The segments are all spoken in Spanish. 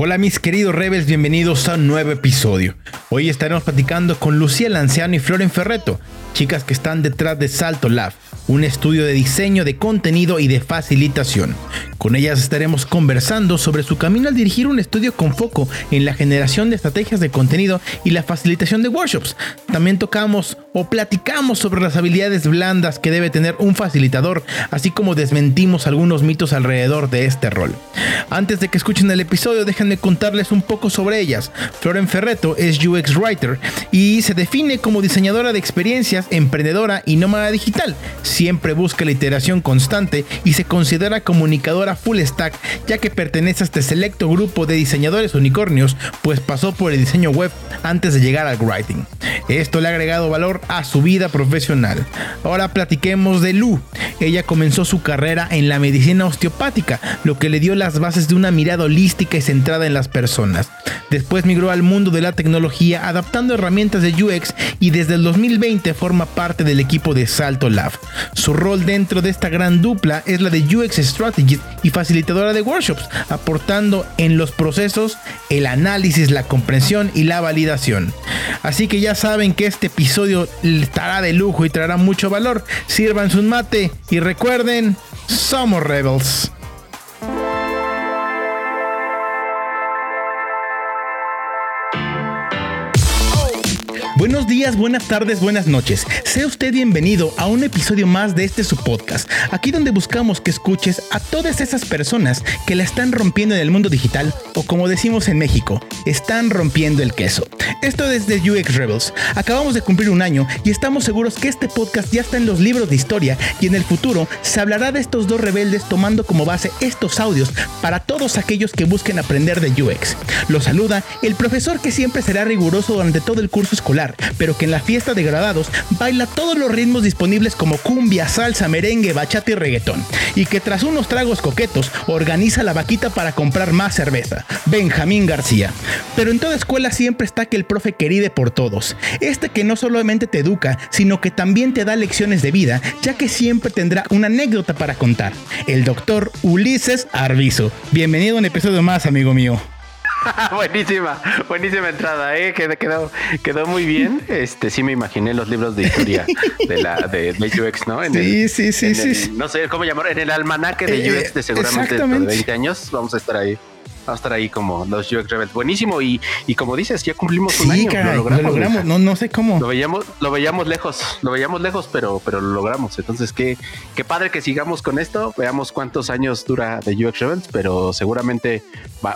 Hola mis queridos Rebels, bienvenidos a un nuevo episodio. Hoy estaremos platicando con Lucía Lanciano y Floren Ferreto, chicas que están detrás de Salto Lab, un estudio de diseño de contenido y de facilitación. Con ellas estaremos conversando sobre su camino al dirigir un estudio con foco en la generación de estrategias de contenido y la facilitación de workshops. También tocamos o platicamos sobre las habilidades blandas que debe tener un facilitador, así como desmentimos algunos mitos alrededor de este rol. Antes de que escuchen el episodio, déjenme contarles un poco sobre ellas. Floren Ferreto es UX Writer y se define como diseñadora de experiencias, emprendedora y nómada digital. Siempre busca la iteración constante y se considera comunicadora full stack, ya que pertenece a este selecto grupo de diseñadores unicornios, pues pasó por el diseño web antes de llegar al writing. Esto le ha agregado valor a su vida profesional. Ahora platiquemos de Lu. Ella comenzó su carrera en la medicina osteopática, lo que le dio las bases de una mirada holística y centrada en las personas. Después migró al mundo de la tecnología adaptando herramientas de UX y desde el 2020 forma parte del equipo de Salto Lab. Su rol dentro de esta gran dupla es la de UX Strategist y facilitadora de workshops, aportando en los procesos el análisis, la comprensión y la validación. Así que ya saben que este episodio estará de lujo y traerá mucho valor. Sirvan su mate y recuerden, somos Rebels. Buenos días, buenas tardes, buenas noches. Sea usted bienvenido a un episodio más de este su podcast, aquí donde buscamos que escuches a todas esas personas que la están rompiendo en el mundo digital o como decimos en México, están rompiendo el queso. Esto desde UX Rebels. Acabamos de cumplir un año y estamos seguros que este podcast ya está en los libros de historia y en el futuro se hablará de estos dos rebeldes tomando como base estos audios para todos aquellos que busquen aprender de UX. Lo saluda el profesor que siempre será riguroso durante todo el curso escolar pero que en la fiesta de graduados baila todos los ritmos disponibles como cumbia, salsa, merengue, bachata y reggaetón, y que tras unos tragos coquetos organiza la vaquita para comprar más cerveza, Benjamín García. Pero en toda escuela siempre está que el profe querido por todos, este que no solamente te educa, sino que también te da lecciones de vida, ya que siempre tendrá una anécdota para contar, el doctor Ulises Arbizo. Bienvenido a un episodio más, amigo mío. buenísima, buenísima entrada, ¿eh? Quedó, quedó, muy bien. Este, sí me imaginé los libros de historia de la de, UX, ¿no? sí, sí, sí, sí. No sé cómo llamar, en el almanaque de eh, UX de seguramente de 20 años vamos a estar ahí va a estar ahí como los UX Rebels. Buenísimo. Y, y como dices, ya cumplimos un año. lo logramos. No, no sé cómo. Lo veíamos, lo veíamos lejos, lo veíamos lejos, pero, pero lo logramos. Entonces, qué, qué padre que sigamos con esto. Veamos cuántos años dura de UX Rebels, pero seguramente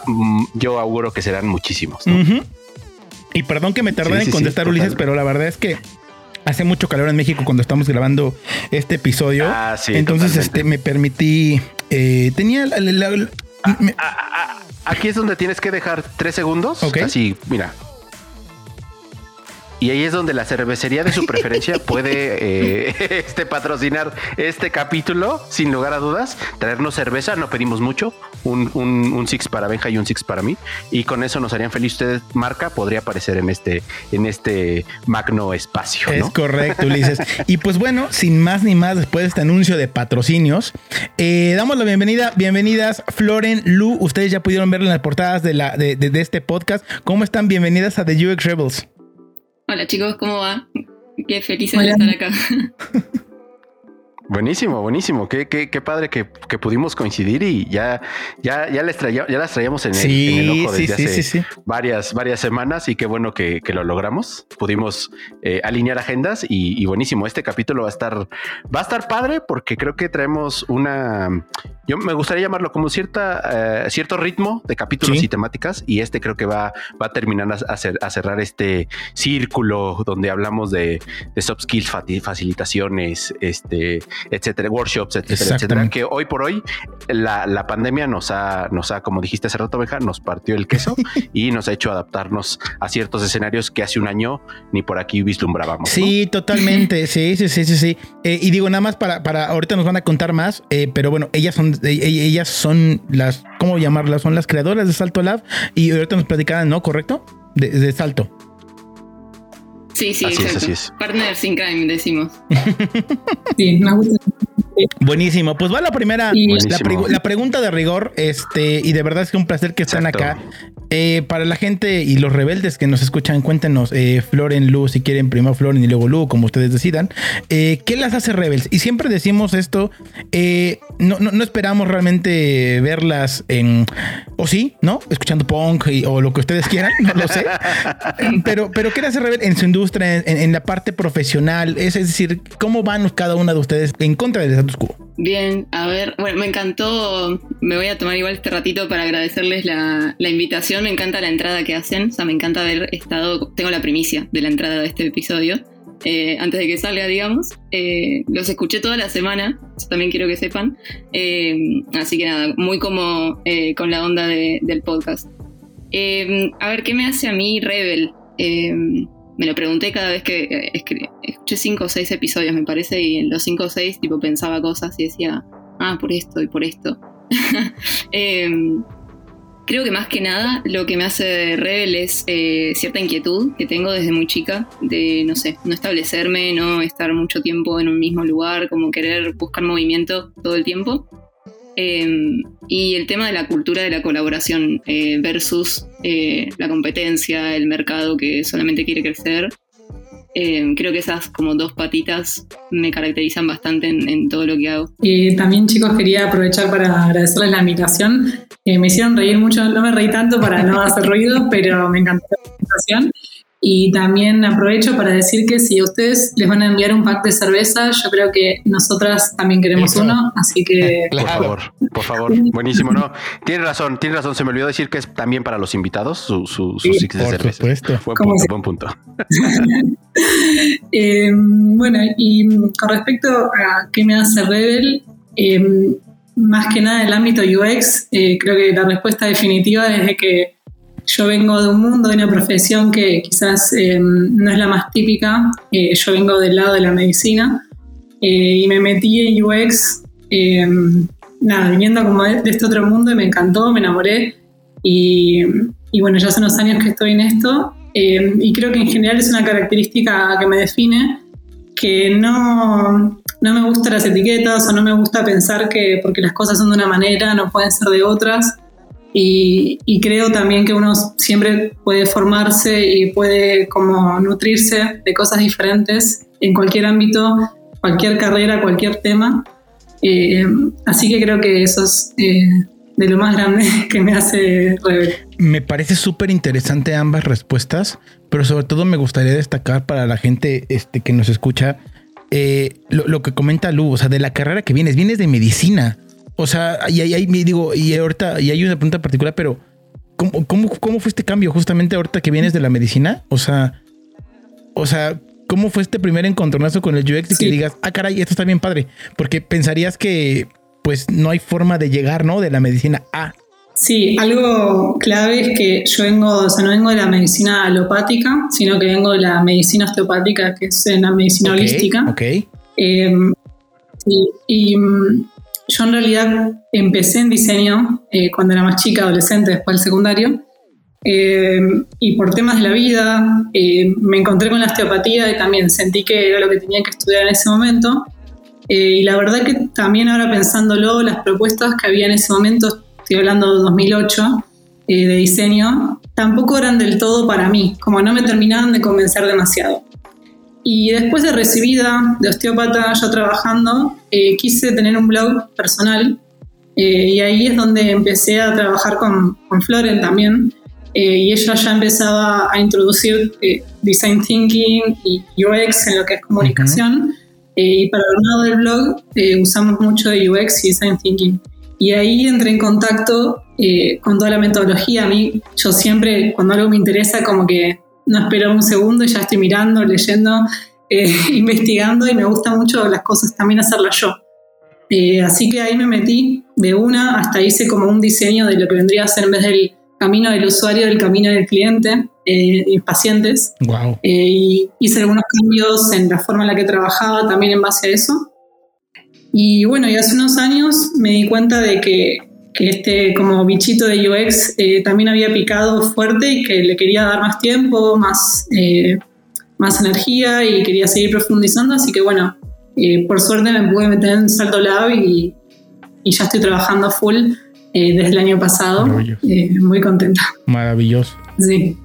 mm, yo auguro que serán muchísimos. Y perdón que me tardé en contestar, Ulises, pero la verdad es que hace mucho calor en México cuando estamos grabando este episodio. Ah, Entonces, este, me permití. Eh, tenía la, Ah, ah, ah, aquí es donde tienes que dejar tres segundos. Así, mira, y ahí es donde la cervecería de su preferencia puede eh, este, patrocinar este capítulo, sin lugar a dudas. Traernos cerveza, no pedimos mucho. Un, un, six para Benja y un six para mí. Y con eso nos harían feliz. Ustedes, marca, podría aparecer en este, en este magno espacio. Es correcto, Ulises. y pues bueno, sin más ni más, después de este anuncio de patrocinios, eh, damos la bienvenida. Bienvenidas, Floren, Lu. Ustedes ya pudieron ver en las portadas de, la, de, de este podcast. ¿Cómo están? Bienvenidas a The UX Rebels. Hola chicos, ¿cómo va? Qué feliz de estar acá. Buenísimo, buenísimo. Qué, qué, qué padre que, que, pudimos coincidir y ya, ya, ya, les ya las traíamos en el, ojo desde hace varias, varias semanas y qué bueno que, que lo logramos. Pudimos eh, alinear agendas y, buenísimo. Este capítulo va a estar, va a estar padre porque creo que traemos una, yo me gustaría llamarlo como cierta, eh, cierto ritmo de capítulos y temáticas y este creo que va, va a terminar a, a, cerrar este círculo donde hablamos de, de soft skills, facilitaciones, este etcétera, workshops, etcétera, etcétera, que hoy por hoy la, pandemia nos ha, nos ha, como dijiste hace rato, Beja, nos partió el queso y nos ha hecho adaptarnos a ciertos escenarios que hace un año ni por aquí vislumbrábamos. Sí, totalmente, sí, sí, sí, sí, sí. Eh, y digo nada más para, para, ahorita nos van a contar más, eh, pero bueno, ellas son, eh, ellas son las, ¿cómo llamarlas? Son las creadoras de Salto Lab y ahorita nos platicaban, ¿no? ¿Correcto? De, de Salto. Sí, sí, así exacto. Es, Partners in crime, decimos. sí, me gusta. Buenísimo. Pues va la primera, la, pregunta de rigor, este, y de verdad es que un placer que estén acá. Eh, para la gente y los rebeldes que nos escuchan, cuéntenos, eh, Floren, Lu, si quieren primero Floren y luego Lu, como ustedes decidan, eh, ¿qué las hace rebels? Y siempre decimos esto, eh, no, no, esperamos realmente verlas en, o sí, ¿no? Escuchando punk o lo que ustedes quieran, no lo sé. pero, pero ¿qué las hace rebel en su industria, en, la parte profesional? Es, decir, ¿cómo van cada una de ustedes en contra del status quo? Bien, a ver, bueno, me encantó, me voy a tomar igual este ratito para agradecerles la, la invitación me encanta la entrada que hacen, o sea, me encanta haber estado, tengo la primicia de la entrada de este episodio, eh, antes de que salga, digamos. Eh, los escuché toda la semana, también quiero que sepan. Eh, así que nada, muy como con la onda del podcast. a ver, ¿qué me hace a mí Rebel? Me lo pregunté cada vez que, escuché cinco o seis episodios, me parece, y en los cinco o seis tipo pensaba cosas y decía, ah, por esto y por esto. Creo que más que nada lo que me hace rebel es eh, cierta inquietud que tengo desde muy chica, de, no sé, no establecerme, no estar mucho tiempo en un mismo lugar, como querer buscar movimiento todo el tiempo. Em, y el tema de la cultura de la colaboración eh, versus eh, la competencia, el mercado que solamente quiere crecer. Em, creo que esas como dos patitas me caracterizan bastante en, todo lo que hago. Y también chicos quería aprovechar para agradecerles la invitación. Eh, me hicieron reír mucho, no me reí tanto para no hacer ruido, pero me encantó la invitación. Y también aprovecho para decir que si ustedes les van a enviar un pack de cerveza, yo creo que nosotras también queremos uno, así que... Por favor, por favor, buenísimo, ¿no? Tiene razón, tiene razón, se me olvidó decir que es también para los invitados su, su, su de cerveza. Supuesto. Buen punto, buen punto. eh, bueno, y con respecto a qué me hace Rebel, eh, más que nada en el ámbito UX, eh, creo que la respuesta definitiva es de que yo vengo de un mundo, de una profesión que quizás eh, no es la más típica. Eh, yo vengo del lado de la medicina eh, y me metí en UX, nada, viniendo como de, este otro mundo y me encantó, me enamoré. Y, y, bueno, ya hace unos años que estoy en esto y creo que en general es una característica que me define, que no, no me gustan las etiquetas o no me gusta pensar que porque las cosas son de una manera no pueden ser de otras. Y, creo también que uno siempre puede formarse y puede como nutrirse de cosas diferentes en cualquier ámbito, cualquier carrera, cualquier tema. Eh, así que creo que eso es eh, de lo más grande que me hace Me parece súper interesante ambas respuestas, pero sobre todo me gustaría destacar para la gente este, que nos escucha eh, lo, lo, que comenta Lu, o sea, de la carrera que vienes, vienes de medicina. O sea, y ahí me digo, y ahorita, y hay una pregunta particular, pero ¿cómo, cómo, fue este cambio justamente ahorita que vienes de la medicina? O sea, o sea, ¿cómo fue este primer encontronazo con el UX y que digas, ah, caray, esto está bien padre? Porque pensarías que pues no hay forma de llegar, ¿no? De la medicina a. Sí, algo clave es que yo vengo, o sea, no vengo de la medicina alopática, sino que vengo de la medicina osteopática, que es la medicina holística. Ok. Eh, sí, y yo en realidad empecé en diseño eh, cuando era más chica, adolescente, después del secundario. Eh, y por temas de la vida eh, me encontré con la osteopatía y también sentí que era lo que tenía que estudiar en ese momento. y la verdad que también ahora pensándolo, las propuestas que había en ese momento, estoy hablando de 2008, de diseño, tampoco eran del todo para mí, como no me terminaban de convencer demasiado. Y después de recibida de osteópata, yo trabajando, eh, quise tener un blog personal eh, y ahí es donde empecé a trabajar con, con Floren también. Eh, y ella ya empezaba a introducir design thinking y UX en lo que es comunicación. y para el lado del blog usamos mucho de UX y design thinking. Y ahí entré en contacto con toda la metodología. A mí, yo siempre, cuando algo me interesa, como que no espero un segundo y ya estoy mirando, leyendo. eh, investigando y me gusta mucho las cosas también hacerlas yo. Eh, así que ahí me metí de una, hasta hice como un diseño de lo que vendría a ser en vez del camino del usuario, del camino del cliente eh, y pacientes. Wow. y hice algunos cambios en la forma en la que trabajaba también en base a eso. Y bueno, y hace unos años me di cuenta de que, que este como bichito de UX también había picado fuerte y que le quería dar más tiempo, más más energía y quería seguir profundizando, así que bueno, eh, por suerte me pude meter en Salto Lab y, y ya estoy trabajando full eh, desde el año pasado. Eh, muy contenta. Maravilloso. Sí.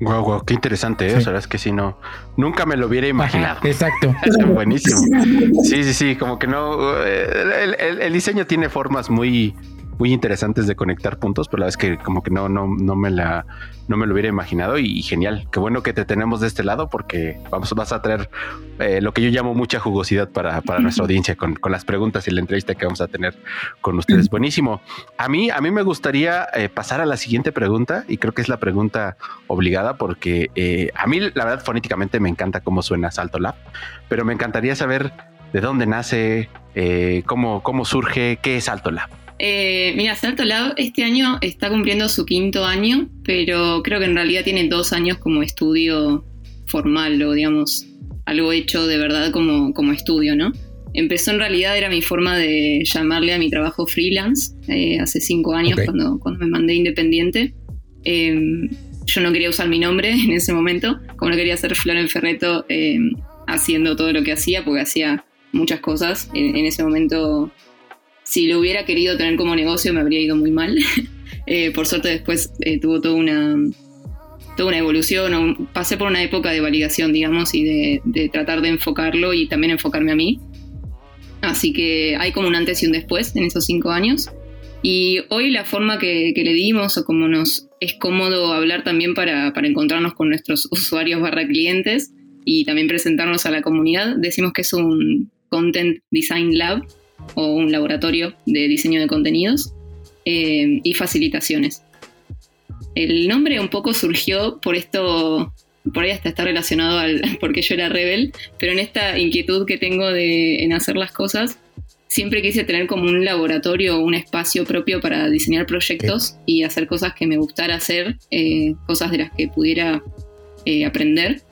Wow, wow, qué interesante, ¿eh? O sea, es que si no, nunca me lo hubiera imaginado. exacto. Buenísimo. Sí, sí, sí, como que no. el, diseño tiene formas muy, muy interesantes de conectar puntos, pero la verdad es que como que no, no, no me la, no me lo hubiera imaginado y, genial. Qué bueno que te tenemos de este lado porque vamos, vas a traer eh, lo que yo llamo mucha jugosidad para, para nuestra audiencia con, con, las preguntas y la entrevista que vamos a tener con ustedes. Buenísimo. A mí, a mí me gustaría eh, pasar a la siguiente pregunta y creo que es la pregunta obligada porque eh, a mí la verdad fonéticamente me encanta cómo suena Salto Lab, pero me encantaría saber de dónde nace, cómo, cómo surge, qué es Salto Lab. Eh, mira, Salto Lab este año está cumpliendo su quinto año, pero creo que en realidad tiene dos años como estudio formal o digamos algo hecho de verdad como, como estudio, ¿no? Empezó en realidad, era mi forma de llamarle a mi trabajo freelance eh, hace cinco años cuando, cuando me mandé independiente. Em, yo no quería usar mi nombre en ese momento, como no quería ser Floren Ferreto em, haciendo todo lo que hacía, porque hacía muchas cosas. En, en ese momento si lo hubiera querido tener como negocio me habría ido muy mal. Eh, por suerte después eh, tuvo toda una, toda una evolución, pasé por una época de validación, digamos, y de, tratar de enfocarlo y también enfocarme a mí. Así que hay como un antes y un después en esos cinco años. Y hoy la forma que, le dimos o como nos es cómodo hablar también para, para encontrarnos con nuestros usuarios barra clientes y también presentarnos a la comunidad, decimos que es un Content Design Lab o un laboratorio de diseño de contenidos eh, y facilitaciones. El nombre un poco surgió por esto, por ahí hasta está relacionado al porque yo era rebel, pero en esta inquietud que tengo de, en hacer las cosas, siempre quise tener como un laboratorio o un espacio propio para diseñar proyectos y hacer cosas que me gustara hacer, eh, cosas de las que pudiera eh, aprender.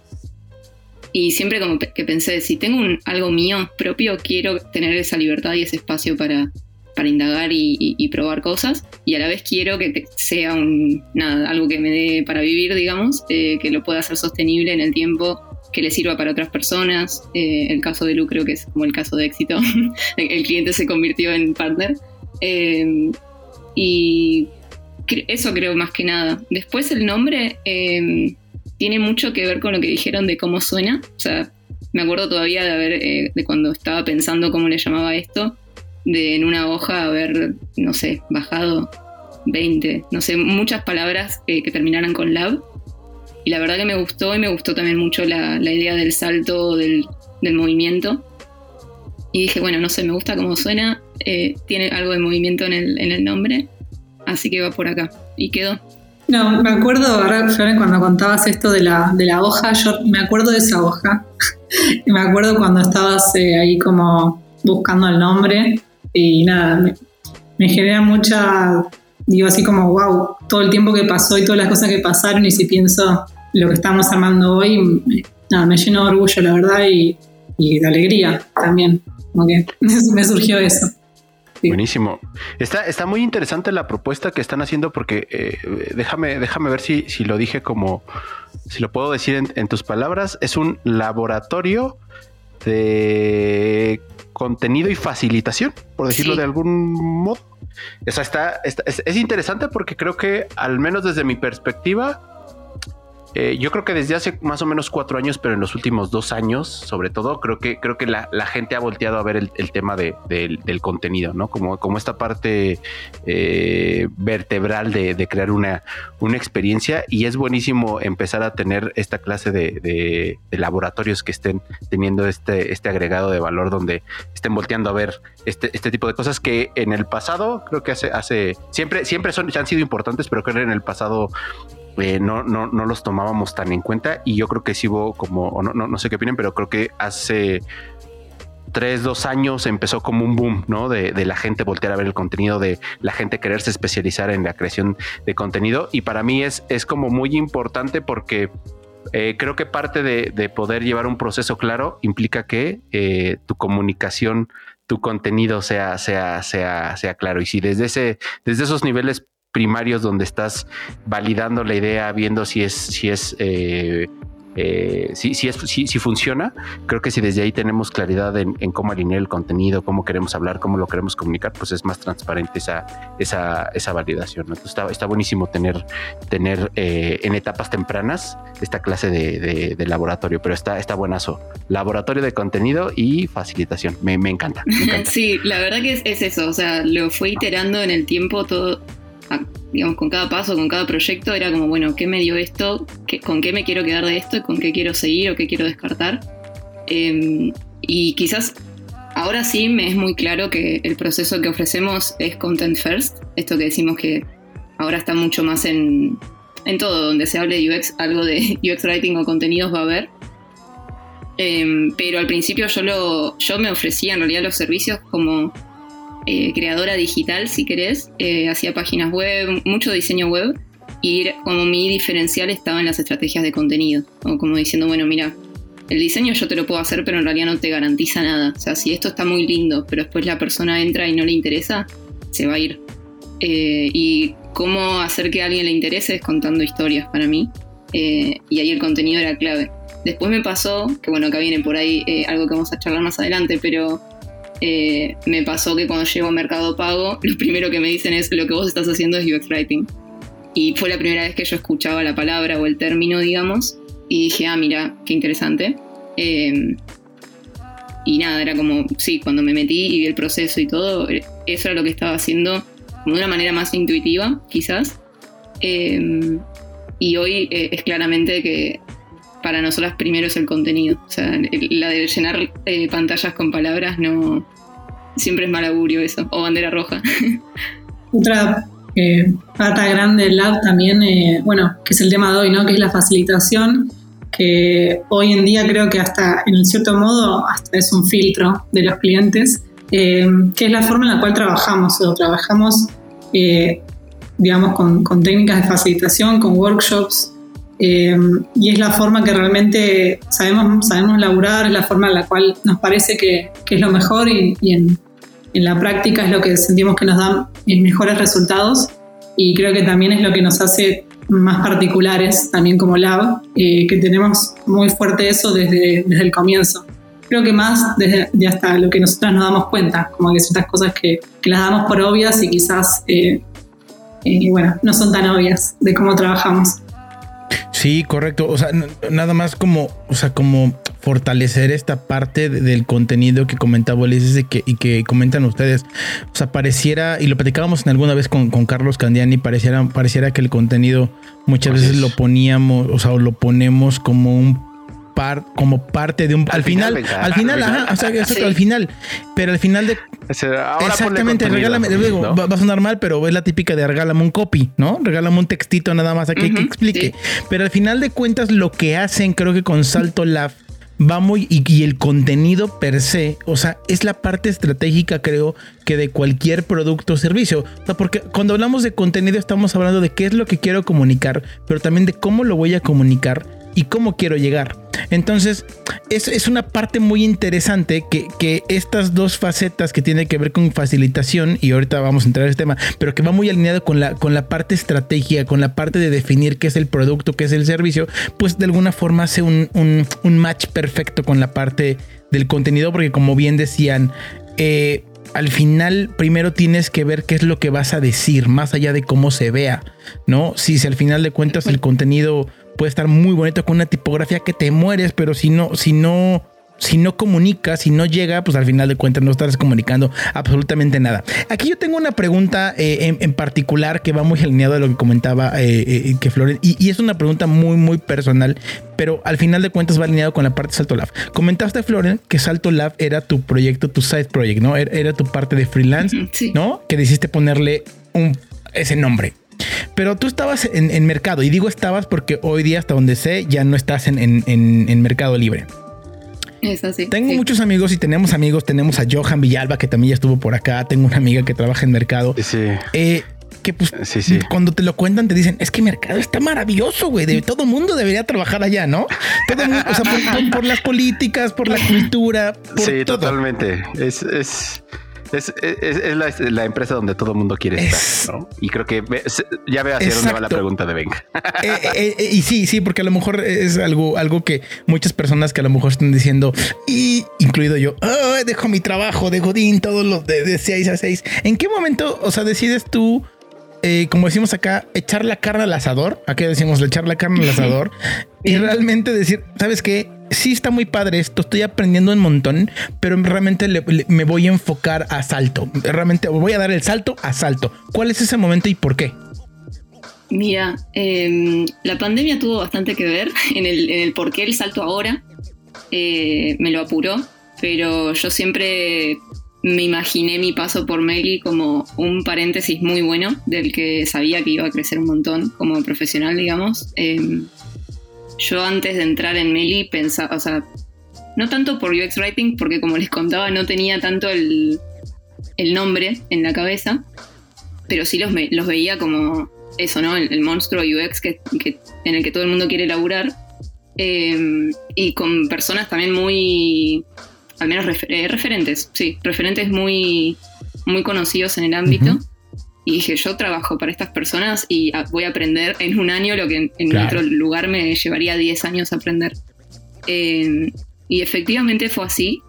Y siempre como que pensé, si tengo algo mío propio, quiero tener esa libertad y ese espacio para, para indagar y, probar cosas. Y a la vez quiero que sea un, nada, algo que me dé para vivir, digamos, eh, que lo pueda hacer sostenible en el tiempo, que le sirva para otras personas. Eh, el caso de Lu creo que es como el caso de éxito. el cliente se convirtió en partner. Eh, y eso creo más que nada. Después el nombre tiene mucho que ver con lo que dijeron de cómo suena. O sea, me acuerdo todavía de haber, eh, de cuando estaba pensando cómo le llamaba esto, de en una hoja haber, no sé, bajado 20, no sé, muchas palabras que terminaran con lab. Y la verdad que me gustó y me gustó también mucho la, idea del salto, del, movimiento. Y dije, bueno, no sé, me gusta cómo suena, eh, tiene algo de movimiento en el, en el nombre, así que va por acá. Y quedó. No, me acuerdo, ahora, cuando contabas esto de la, de la hoja, yo me acuerdo de esa hoja. me acuerdo cuando estabas eh, ahí como buscando el nombre y nada, me, genera mucha, digo así como, wow, todo el tiempo que pasó y todas las cosas que pasaron y si pienso lo que estamos armando hoy, nada, me lleno de orgullo, la verdad, y, y de alegría también. Como que me surgió eso. Buenísimo. Está, está muy interesante la propuesta que están haciendo porque eh, déjame, déjame ver si, si lo dije como, si lo puedo decir en, tus palabras, es un laboratorio de contenido y facilitación, por decirlo de algún modo. O está, es interesante porque creo que, al menos desde mi perspectiva, eh, yo creo que desde hace más o menos cuatro años, pero en los últimos dos años, sobre todo, creo que creo que la, gente ha volteado a ver el, tema del contenido, ¿no? Como, como esta parte eh, vertebral de, crear una, una experiencia y es buenísimo empezar a tener esta clase de, laboratorios que estén teniendo este, este agregado de valor donde estén volteando a ver este, este tipo de cosas que en el pasado creo que hace, hace siempre, siempre son, han sido importantes, pero creo que en el pasado eh, no, no, no los tomábamos tan en cuenta y yo creo que sí hubo como, no, no, no sé qué opinan, pero creo que hace tres, dos años empezó como un boom, ¿no? De, la gente voltear a ver el contenido, de la gente quererse especializar en la creación de contenido. Y para mí es, es como muy importante porque eh, creo que parte de, poder llevar un proceso claro implica que eh, tu comunicación, tu contenido sea, sea, sea, sea claro. Y si desde ese, desde esos niveles primarios donde estás validando la idea, viendo si es, si es eh, eh, si, si, es, si, funciona, creo que si desde ahí tenemos claridad en, cómo alinear el contenido, cómo queremos hablar, cómo lo queremos comunicar, pues es más transparente esa, esa, esa validación. está, está, buenísimo tener, tener eh, en etapas tempranas esta clase de, laboratorio, pero está, está buenazo. Laboratorio de contenido y facilitación. Me, encanta, Sí, la verdad que es, es eso. O sea, lo fue iterando en el tiempo todo digamos, con cada paso, con cada proyecto, era como, bueno, ¿qué me dio esto? ¿Con qué me quiero quedar de esto? ¿Con qué quiero seguir o qué quiero descartar? Em, y quizás ahora sí me es muy claro que el proceso que ofrecemos es content first, esto que decimos que ahora está mucho más en, en todo, donde se hable de UX, algo de UX writing o contenidos va a haber. Em, pero al principio yo, lo, yo me ofrecía en realidad los servicios como eh, creadora digital, si querés, eh, hacía páginas web, mucho diseño web, y como mi diferencial estaba en las estrategias de contenido, o como diciendo, bueno, mira, el diseño yo te lo puedo hacer, pero en realidad no te garantiza nada. O sea, si esto está muy lindo, pero después la persona entra y no le interesa, se va a ir. Eh, y cómo hacer que a alguien le interese es contando historias para mí. y ahí el contenido era clave. Después me pasó, que bueno, acá viene por ahí algo que vamos a charlar más adelante, pero eh, me pasó que cuando llego a Mercado Pago, lo primero que me dicen es lo que vos estás haciendo es UX Writing. Y fue la primera vez que yo escuchaba la palabra o el término, digamos, y dije, ah, mira, qué interesante. Eh, y nada, era como, sí, cuando me metí y vi el proceso y todo, eso era lo que estaba haciendo como de una manera más intuitiva, quizás. Eh, y hoy es claramente que para nosotras primero es el contenido. O sea, la de llenar eh, pantallas con palabras no. Siempre es mal augurio eso, o bandera roja. Otra eh, pata grande del lab también, eh, bueno, que es el tema de hoy, ¿no? Que es la facilitación, que hoy en día creo que hasta, en cierto modo, hasta es un filtro de los clientes, que es la forma en la cual trabajamos, o trabajamos, digamos, con, con técnicas de facilitación, con workshops, eh, y es la forma que realmente sabemos, sabemos laburar, es la forma en la cual nos parece que, que es lo mejor y, en, en, la práctica es lo que sentimos que nos da mejores resultados y creo que también es lo que nos hace más particulares también como lab, eh, que tenemos muy fuerte eso desde, desde el comienzo. Creo que más desde de hasta lo que nosotras nos damos cuenta, como que ciertas cosas que, que las damos por obvias y quizás, eh, bueno, no son tan obvias de cómo trabajamos. Sí, correcto. O sea, nada más como, o sea, como fortalecer esta parte del contenido que comentaba Ulises y que, y que comentan ustedes. O sea, pareciera, y lo platicábamos en alguna vez con, con Carlos Candiani, pareciera, pareciera que el contenido muchas veces lo poníamos, o sea, lo ponemos como un como parte de un al, final, al final, ajá, o sea, al final, pero al final de exactamente, regálame, va, a sonar mal, pero es la típica de regálame un copy, ¿no? Regálame un textito nada más aquí que explique. Pero al final de cuentas lo que hacen, creo que con Salto Lab va muy y, el contenido per se, o sea, es la parte estratégica, creo, que de cualquier producto o servicio. O sea, porque cuando hablamos de contenido estamos hablando de qué es lo que quiero comunicar, pero también de cómo lo voy a comunicar y cómo quiero llegar. Entonces, es, es una parte muy interesante que, que, estas dos facetas que tienen que ver con facilitación, y ahorita vamos a entrar en este tema, pero que va muy alineado con la, con la parte estrategia, con la parte de definir qué es el producto, qué es el servicio, pues de alguna forma hace un, un, match perfecto con la parte del contenido, porque como bien decían, eh, al final primero tienes que ver qué es lo que vas a decir, más allá de cómo se vea, ¿no? Si, si al final de cuentas el contenido puede estar muy bonito con una tipografía que te mueres, pero si no, si no, si no comunica, si no llega, pues al final de cuentas no estás comunicando absolutamente nada. Aquí yo tengo una pregunta eh, en, particular que va muy alineado a lo que comentaba eh, eh, que Floren, y, es una pregunta muy, muy personal, pero al final de cuentas va alineado con la parte de Salto Lab. Comentaste, Floren, que Salto Lab era tu proyecto, tu side project, ¿no? Era, tu parte de freelance, ¿no? Que decidiste ponerle un, ese nombre. Pero tú estabas en, mercado, y digo estabas porque hoy día, hasta donde sé, ya no estás en, Mercado Libre. Es así. Tengo muchos amigos y tenemos amigos. Tenemos a Johan Villalba, que también ya estuvo por acá. Tengo una amiga que trabaja en mercado. Sí. Eh, que pues sí, sí. cuando te lo cuentan te dicen, es que mercado está maravilloso, güey. De, todo mundo debería trabajar allá, ¿no? Todo mundo, o sea, por, las políticas, por la cultura. sí, totalmente. Es, es, es, la, empresa donde todo el mundo quiere estar, ¿no? Y creo que ya ve hacia dónde va la pregunta de Venga. Eh, eh, eh, y sí, sí, porque a lo mejor es algo, algo que muchas personas que a lo mejor están diciendo, y incluido yo, dejo mi trabajo de Godín todos los de, de 6 a 6. ¿En qué momento, o sea, decides tú? como decimos acá, echar la carne al asador. Aquí decimos echar la carne al asador y realmente decir, ¿sabes qué? Sí está muy padre esto, estoy aprendiendo un montón, pero realmente me voy a enfocar a salto. Realmente voy a dar el salto a salto. ¿Cuál es ese momento y por qué? Mira, em, la pandemia tuvo bastante que ver en el, por qué el salto ahora. Eh, me lo apuró, pero yo siempre me imaginé mi paso por Meli como un paréntesis muy bueno del que sabía que iba a crecer un montón como profesional, digamos. Em, yo antes de entrar en Meli pensaba, o sea, no tanto por UX Writing, porque como les contaba no tenía tanto el, nombre en la cabeza, pero sí los, los veía como eso, ¿no? El, monstruo UX que, en el que todo el mundo quiere laburar. Em, y con personas también muy, al menos eh, referentes, sí, referentes muy, muy conocidos en el ámbito. Y dije, yo trabajo para estas personas y voy a aprender en un año lo que en, otro lugar me llevaría 10 años aprender. Em, y efectivamente fue así.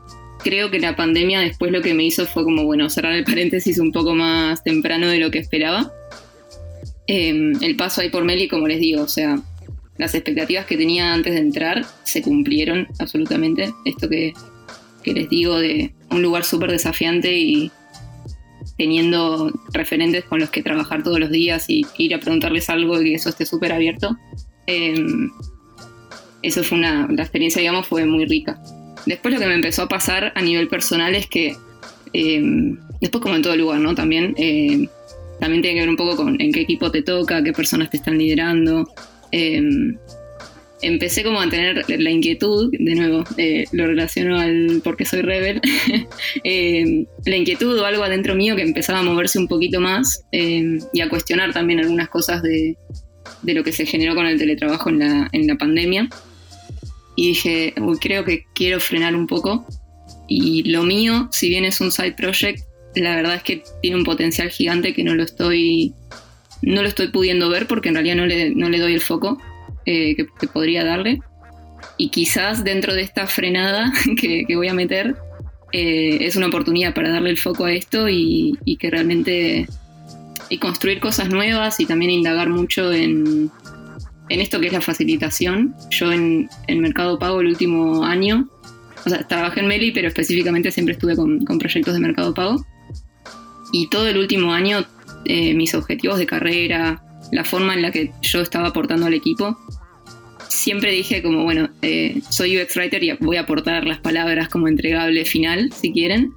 Creo que la pandemia después lo que me hizo fue como, bueno, cerrar el paréntesis un poco más temprano de lo que esperaba. Em, el paso ahí por Meli, como les digo, o sea, las expectativas que tenía antes de entrar se cumplieron absolutamente. Esto que, que les digo de un lugar súper desafiante y, teniendo referentes con los que trabajar todos los días y ir a preguntarles algo y que eso esté súper abierto. Em, eso fue una, la experiencia, digamos, fue muy rica. Después lo que me empezó a pasar a nivel personal es que, em, después como en todo lugar, ¿no? También, em, también tiene que ver un poco con en qué equipo te toca, qué personas te están liderando empecé como a tener la inquietud, de nuevo, eh, lo relaciono al porque soy rebel, eh, la inquietud o algo adentro mío que empezaba a moverse un poquito más eh, y a cuestionar también algunas cosas de, lo que se generó con el teletrabajo en la, en la pandemia. Y dije, uy, creo que quiero frenar un poco. Y lo mío, si bien es un side project, la verdad es que tiene un potencial gigante que no lo estoy, no lo estoy pudiendo ver porque en realidad no le, no le doy el foco. Eh, que, podría darle. Y quizás dentro de esta frenada que, voy a meter, eh, es una oportunidad para darle el foco a esto y, que realmente y construir cosas nuevas y también indagar mucho en, en esto que es la facilitación. Yo en, en, Mercado Pago el último año, o sea, trabajé en Meli, pero específicamente siempre estuve con, con proyectos de Mercado Pago. Y todo el último año eh, mis objetivos de carrera, la forma en la que yo estaba aportando al equipo. Siempre dije como, bueno, eh, soy UX Writer y voy a aportar las palabras como entregable final, si quieren,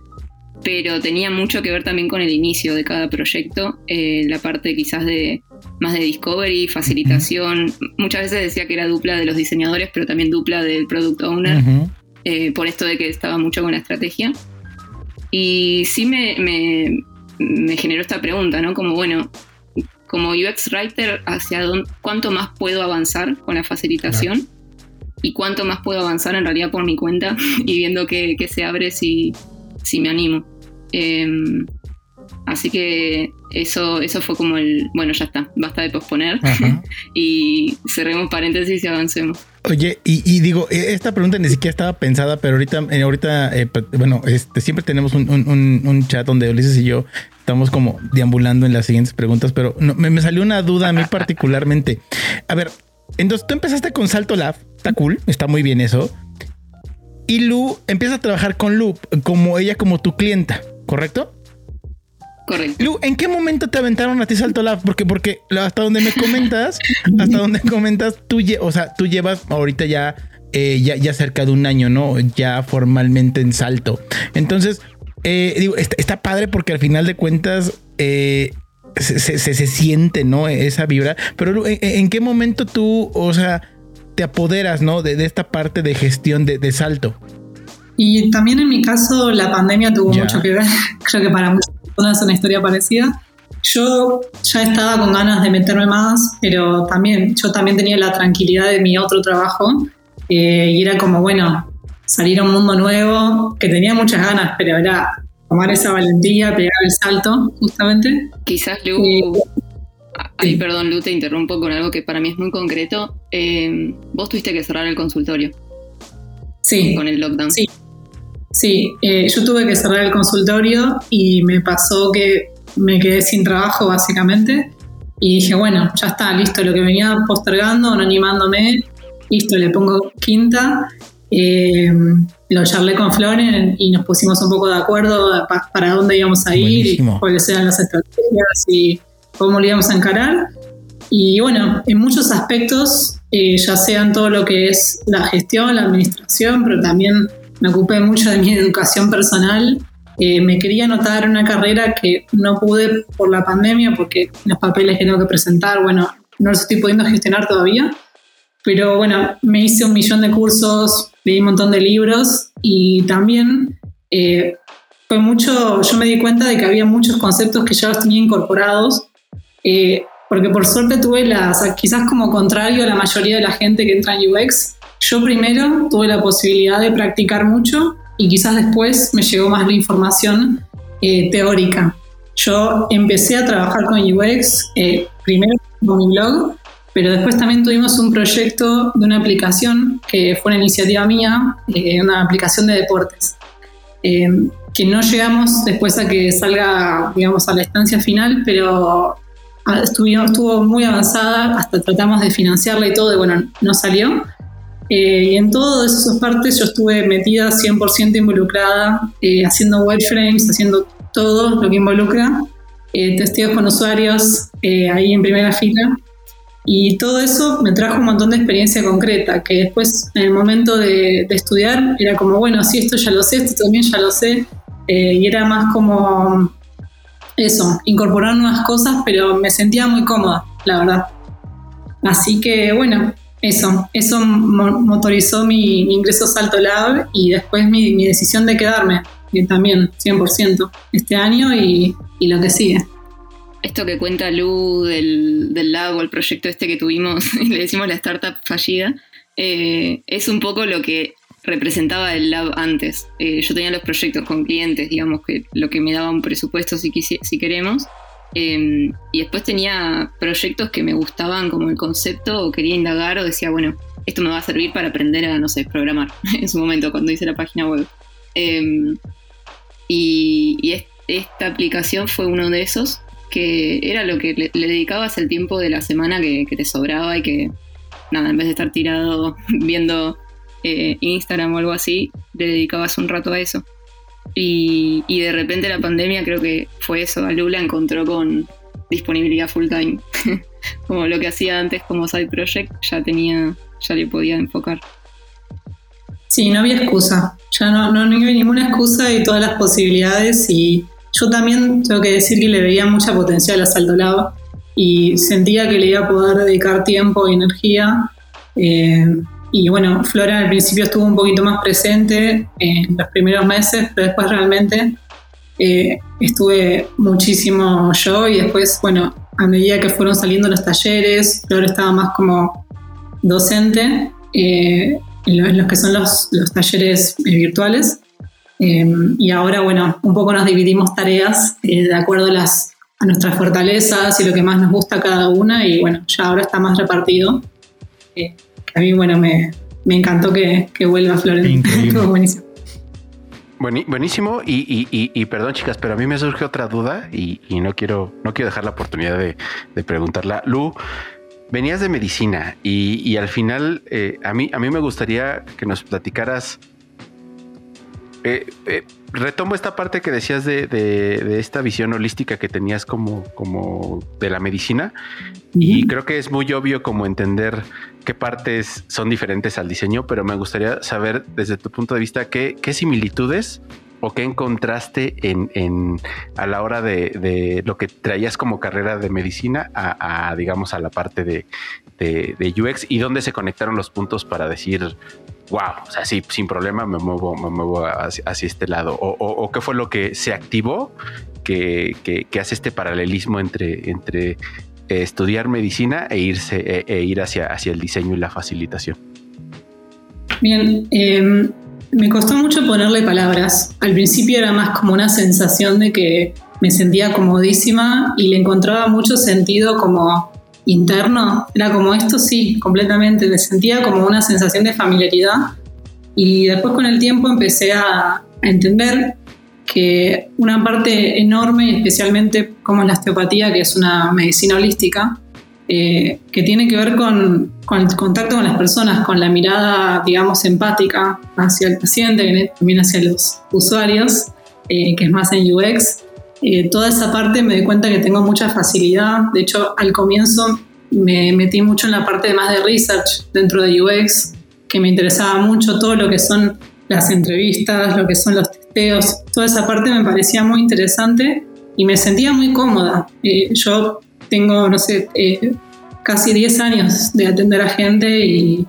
pero tenía mucho que ver también con el inicio de cada proyecto, eh, la parte quizás de más de discovery, facilitación. Muchas veces decía que era dupla de los diseñadores, pero también dupla del product owner, eh, por esto de que estaba mucho con la estrategia. Y sí me, me, me generó esta pregunta, ¿no? Como, bueno, como UX Writer hacia dónde, cuánto más puedo avanzar con la facilitación y cuánto más puedo avanzar en realidad por mi cuenta y viendo qué, se abre si, si me animo. Em, así que eso, eso fue como el, bueno, ya está, basta de posponer y cerremos paréntesis y avancemos. Oye, y, digo, e, esta pregunta ni siquiera estaba pensada, pero ahorita, eh, ahorita eh, bueno, este, siempre tenemos un, un, chat donde Ulises y yo estamos como deambulando en las siguientes preguntas, pero me, salió una duda a mí particularmente. A ver, entonces tú empezaste con Salto Lab, está cool, está muy bien eso. Y Lu empieza a trabajar con Lu como ella como tu clienta, ¿correcto? Correcto. Lu, ¿en qué momento te aventaron a ti Salto Lab? Porque, porque hasta donde me comentas, hasta donde comentas, tú, o sea, tú llevas ahorita ya, eh, ya, ya cerca de un año, ¿no? Ya formalmente en Salto. Entonces, eh, digo, está, padre porque al final de cuentas, eh, se, siente, ¿no? Esa vibra. Pero ¿en, qué momento tú, o sea, te apoderas, ¿no? De, esta parte de gestión de, salto. Y también en mi caso la pandemia tuvo mucho que ver. Creo que para muchas personas es una historia parecida. Yo ya estaba con ganas de meterme más, pero también yo también tenía la tranquilidad de mi otro trabajo eh, y era como, bueno, salir a un mundo nuevo, que tenía muchas ganas, pero era tomar esa valentía, pegar el salto, justamente. Quizás Lu, eh, ay, perdón, Lu, te interrumpo con algo que para mí es muy concreto. Eh, vos tuviste que cerrar el consultorio. Sí. Con el lockdown. Sí. Sí, eh, yo tuve que cerrar el consultorio y me pasó que me quedé sin trabajo básicamente y dije, bueno, ya está, listo, lo que venía postergando, no animándome, listo, le pongo quinta eh, lo charlé con Floren y nos pusimos un poco de acuerdo para dónde íbamos a ir y cuáles eran las estrategias y cómo lo íbamos a encarar. Y bueno, en muchos aspectos, eh, ya sean todo lo que es la gestión, la administración, pero también me ocupé mucho de mi educación personal. Eh, me quería anotar una carrera que no pude por la pandemia porque los papeles que tengo que presentar, bueno, no los estoy pudiendo gestionar todavía. Pero bueno, me hice un millón de cursos, leí un montón de libros y también eh, fue mucho, yo me di cuenta de que había muchos conceptos que ya los tenía incorporados, eh, porque por suerte tuve las, quizás como contrario a la mayoría de la gente que entra en UX, yo primero tuve la posibilidad de practicar mucho y quizás después me llegó más la información eh, teórica. Yo empecé a trabajar con UX primero con mi blog pero después también tuvimos un proyecto de una aplicación que fue una iniciativa mía, eh, una aplicación de deportes, eh, que no llegamos después a que salga, digamos, a la estancia final, pero ah, estuvo, estuvo muy avanzada, hasta tratamos de financiarla y todo, y bueno, no salió. Eh, y en todas esas partes yo estuve metida 100% involucrada, haciendo wireframes, haciendo todo lo que involucra, testigos con usuarios ahí en primera fila. Y todo eso me trajo un montón de experiencia concreta, que después en el momento de, estudiar era como, bueno, sí, esto ya lo sé, esto también ya lo sé, eh, y era más como eso, incorporar nuevas cosas, pero me sentía muy cómoda, la verdad. Así que bueno, eso, eso motorizó mi, ingreso a Salto Lab y después mi, mi decisión de quedarme, que también 100% este año y, y lo que sigue esto que cuenta Lu del, del lab o el proyecto este que tuvimos, le decimos la startup fallida, eh, es un poco lo que representaba el lab antes. Eh, yo tenía los proyectos con clientes, digamos, que lo que me daba un presupuesto si, si queremos. Em, y después tenía proyectos que me gustaban como el concepto o quería indagar o decía, bueno, esto me va a servir para aprender a, no sé, programar en su momento cuando hice la página web. Em, y, y esta aplicación fue uno de esos que era lo que le, dedicabas el tiempo de la semana que, te sobraba y que, nada, en vez de estar tirado viendo eh, Instagram o algo así, le dedicabas un rato a eso. Y, de repente la pandemia creo que fue eso, a Lula encontró con disponibilidad full time. como lo que hacía antes como side project, ya tenía, ya le podía enfocar. Sí, no había excusa. Ya no, no, no había ninguna excusa y todas las posibilidades y yo también tengo que decir que le veía mucha potencial a Salto Lab y sentía que le iba a poder dedicar tiempo y energía. Eh, y bueno, Flora al principio estuvo un poquito más presente en los primeros meses, pero después realmente eh, estuve muchísimo yo y después, bueno, a medida que fueron saliendo los talleres, Flora estaba más como docente eh, en, los que son los, los talleres virtuales. Em, y ahora, bueno, un poco nos dividimos tareas eh, de acuerdo a, las, a nuestras fortalezas y lo que más nos gusta cada una. Y bueno, ya ahora está más repartido. Eh, a mí, bueno, me, me encantó que, que vuelva Florencia. buenísimo. Buenísimo, y, y, y, perdón chicas, pero a mí me surge otra duda y, no quiero no quiero dejar la oportunidad de, de preguntarla. Lu, venías de medicina y, al final eh, a, mí, a mí me gustaría que nos platicaras eh, eh, retomo esta parte que decías de, esta visión holística que tenías como, como de la medicina. Y creo que es muy obvio como entender qué partes son diferentes al diseño, pero me gustaría saber desde tu punto de vista qué, similitudes o qué encontraste en, a la hora de, lo que traías como carrera de medicina a, digamos, a la parte de, UX y dónde se conectaron los puntos para decir, wow, o sea, sí, sin problema me muevo, me muevo hacia, este lado? O, qué fue lo que se activó que, hace este paralelismo entre, entre eh, estudiar medicina e irse e, e, ir hacia, hacia el diseño y la facilitación? Bien, em, me costó mucho ponerle palabras. Al principio era más como una sensación de que me sentía comodísima y le encontraba mucho sentido como interno. Era como esto sí, completamente. Me sentía como una sensación de familiaridad. Y después con el tiempo empecé a, entender que una parte enorme, especialmente como la osteopatía, que es una medicina holística, eh, que tiene que ver con, el contacto con las personas, con la mirada, digamos, empática hacia el paciente, también hacia los usuarios, eh, que es más en UX. Eh, toda esa parte me di cuenta que tengo mucha facilidad. De hecho, al comienzo me metí mucho en la parte más de research dentro de UX, que me interesaba mucho todo lo que son las entrevistas, lo que son los testeos. Toda esa parte me parecía muy interesante y me sentía muy cómoda. yo tengo, no sé, eh, casi 10 años de atender a gente y,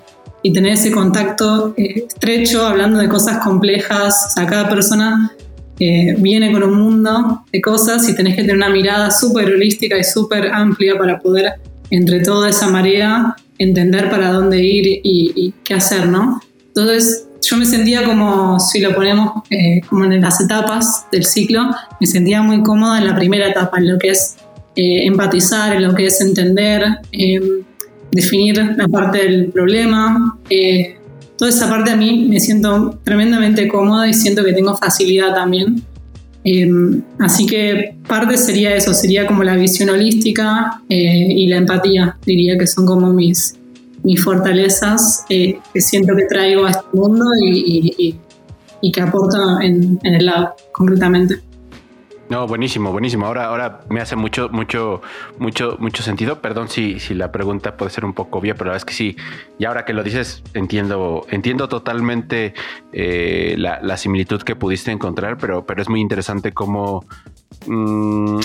tener ese contacto eh, estrecho, hablando de cosas complejas. O sea, cada persona eh, viene con un mundo de cosas y tenés que tener una mirada súper holística y súper amplia para poder, entre toda esa marea, entender para dónde ir y, y qué hacer, ¿no? Entonces, yo me sentía como, si lo ponemos como en las etapas del ciclo, me sentía muy cómoda en la primera etapa, en lo que es eh, empatizar en lo que es entender, eh, definir la parte del problema. Eh, toda esa parte a mí me siento tremendamente cómoda y siento que tengo facilidad también. así que parte sería eso, sería como la visión holística y la empatía, diría que son como mis, mis fortalezas que siento que traigo a este mundo y, y, que aporto en, en el lado concretamente. No, buenísimo, buenísimo. Ahora, ahora me hace mucho, mucho, mucho, mucho sentido. Perdón si, si la pregunta puede ser un poco obvia, pero la verdad es que sí. Y ahora que lo dices, entiendo, entiendo totalmente eh, la, similitud que pudiste encontrar, pero, pero es muy interesante cómo mm,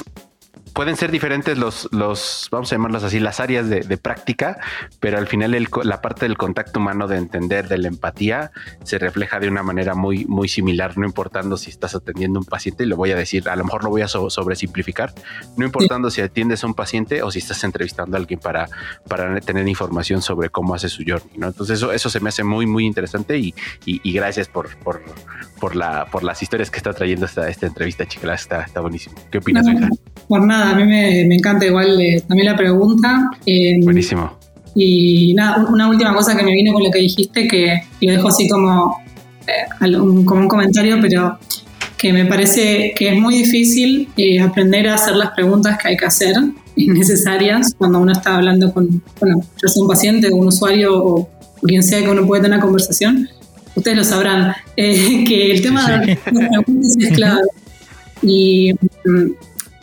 pueden ser diferentes los, los, vamos a llamarlos así, las áreas de, práctica, pero al final la parte del contacto humano, de entender, de la empatía, se refleja de una manera muy, muy similar, no importando si estás atendiendo a un paciente, y lo voy a decir, a lo mejor lo voy a sobresimplificar, no importando si atiendes a un paciente o si estás entrevistando a alguien para, para tener información sobre cómo hace su journey, ¿no? Entonces eso, eso se me hace muy, muy interesante y, y, gracias por, por, por, la, por las historias que está trayendo esta, esta entrevista, chica, está, está buenísimo. ¿Qué opinas, Por nada a mí me, encanta igual eh, también la pregunta. Eh, Buenísimo. Y nada, una última cosa que me vino con lo que dijiste, que lo dejo así como, eh, como un comentario, pero que me parece que es muy difícil aprender a hacer las preguntas que hay que hacer necesarias cuando uno está hablando con, bueno, yo soy un paciente o un usuario o, quien sea que uno puede tener una conversación. Ustedes lo sabrán, que el tema de las preguntas es clave. Y mm,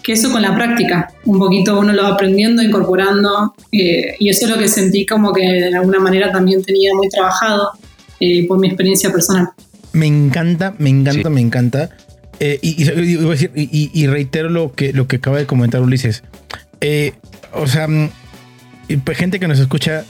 que eso con la práctica, un poquito uno lo va aprendiendo, incorporando, eh, y eso es lo que sentí como que de alguna manera también tenía muy trabajado eh, por mi experiencia personal. Me encanta, me encanta, me encanta. Eh, y, reitero lo que, lo que acaba de comentar Ulises. o sea, mm, pues gente que nos escucha,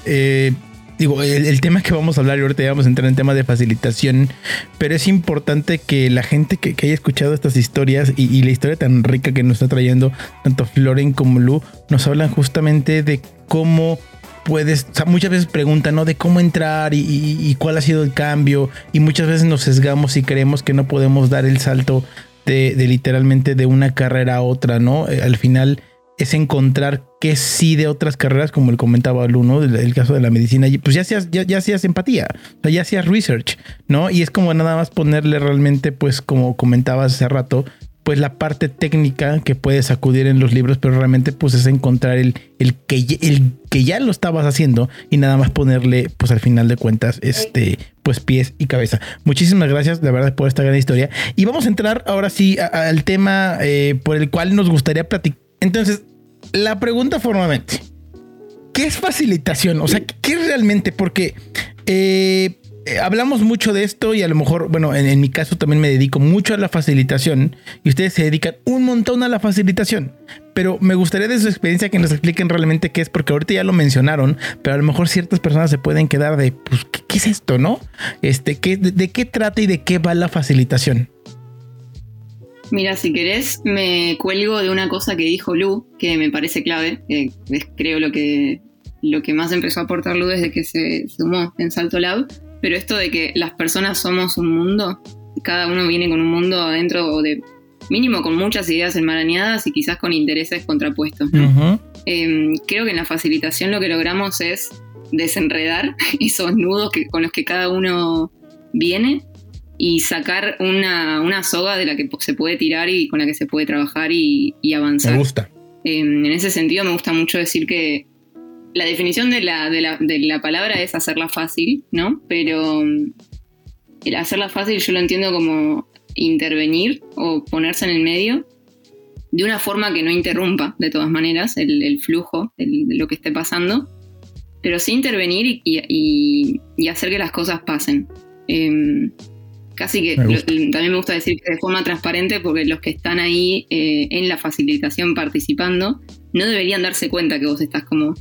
digo, el, tema que vamos a hablar y ahorita ya vamos a entrar en tema de facilitación, pero es importante que la gente que, haya escuchado estas historias y, la historia tan rica que nos está trayendo tanto Floren como Lu, nos hablan justamente de cómo puedes, o sea, muchas veces preguntan, ¿no? De cómo entrar y, cuál ha sido el cambio y muchas veces nos sesgamos y creemos que no podemos dar el salto de, de literalmente de una carrera a otra, ¿no? Eh, al final es encontrar que sí de otras carreras, como el comentaba Luno, el, caso de la medicina, pues ya hacías, ya, ya hacías empatía, o sea, ya hacías research, ¿no? Y es como nada más ponerle realmente, pues como comentabas hace rato, pues la parte técnica que puedes acudir en los libros, pero realmente pues es encontrar el, el, que, el que ya lo estabas haciendo y nada más ponerle, pues al final de cuentas, este, pues pies y cabeza. Muchísimas gracias, de verdad, por esta gran historia. Y vamos a entrar ahora sí al tema eh, por el cual nos gustaría platicar entonces, la pregunta formalmente, ¿qué es facilitación? O sea, ¿qué es realmente? Porque, eh, eh, hablamos mucho de esto y a lo mejor, bueno, en, mi caso también me dedico mucho a la facilitación y ustedes se dedican un montón a la facilitación. Pero me gustaría de su experiencia que nos expliquen realmente qué es, porque ahorita ya lo mencionaron, pero a lo mejor ciertas personas se pueden quedar de, pues, ¿qué, es esto, no? Este, ¿qué, de, qué trata y de qué va la facilitación? Mira, si querés, me cuelgo de una cosa que dijo Lu, que me parece clave, que es creo lo que, lo que más empezó a aportar Lu desde que se sumó en Salto Lab, pero esto de que las personas somos un mundo, cada uno viene con un mundo adentro de mínimo con muchas ideas enmarañadas y quizás con intereses contrapuestos. Em, creo que en la facilitación lo que logramos es desenredar esos nudos que, con los que cada uno viene y sacar una, soga de la que se puede tirar y con la que se puede trabajar y, avanzar. Me gusta. Em, en ese sentido me gusta mucho decir que la definición de la, de, la, palabra es hacerla fácil, ¿no? Pero el hacerla fácil yo lo entiendo como intervenir o ponerse en el medio de una forma que no interrumpa, de todas maneras, el, flujo de lo que esté pasando, pero sí intervenir y, hacer que las cosas pasen. Em, casi que también me gusta decir que de forma transparente, porque los que están ahí eh, en la facilitación participando no deberían darse cuenta que vos estás como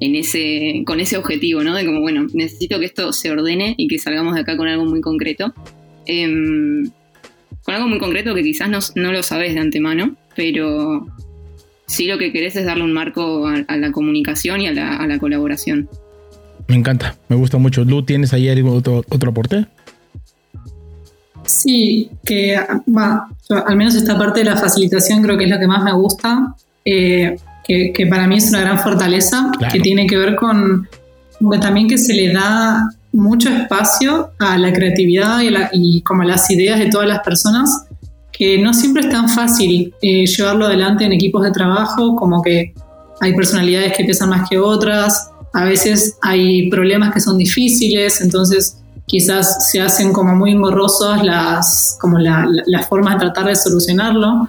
en ese, con ese objetivo, ¿no? De como, bueno, necesito que esto se ordene y que salgamos de acá con algo muy concreto. Em, con algo muy concreto que quizás no, lo sabes de antemano, pero sí lo que querés es darle un marco a, la comunicación y a la, colaboración. Me encanta, me gusta mucho. Lu, ¿tienes ahí otro, otro aporte? Sí, que va, al menos esta parte de la facilitación creo que es lo que más me gusta. Eh, que, para mí es una gran fortaleza, que tiene que ver con, también que se le da mucho espacio a la creatividad y, como a las ideas de todas las personas, que no siempre es tan fácil eh, llevarlo adelante en equipos de trabajo, como que hay personalidades que pesan más que otras, a veces hay problemas que son difíciles, entonces quizás se hacen como muy engorrosos las, como las formas de tratar de solucionarlo.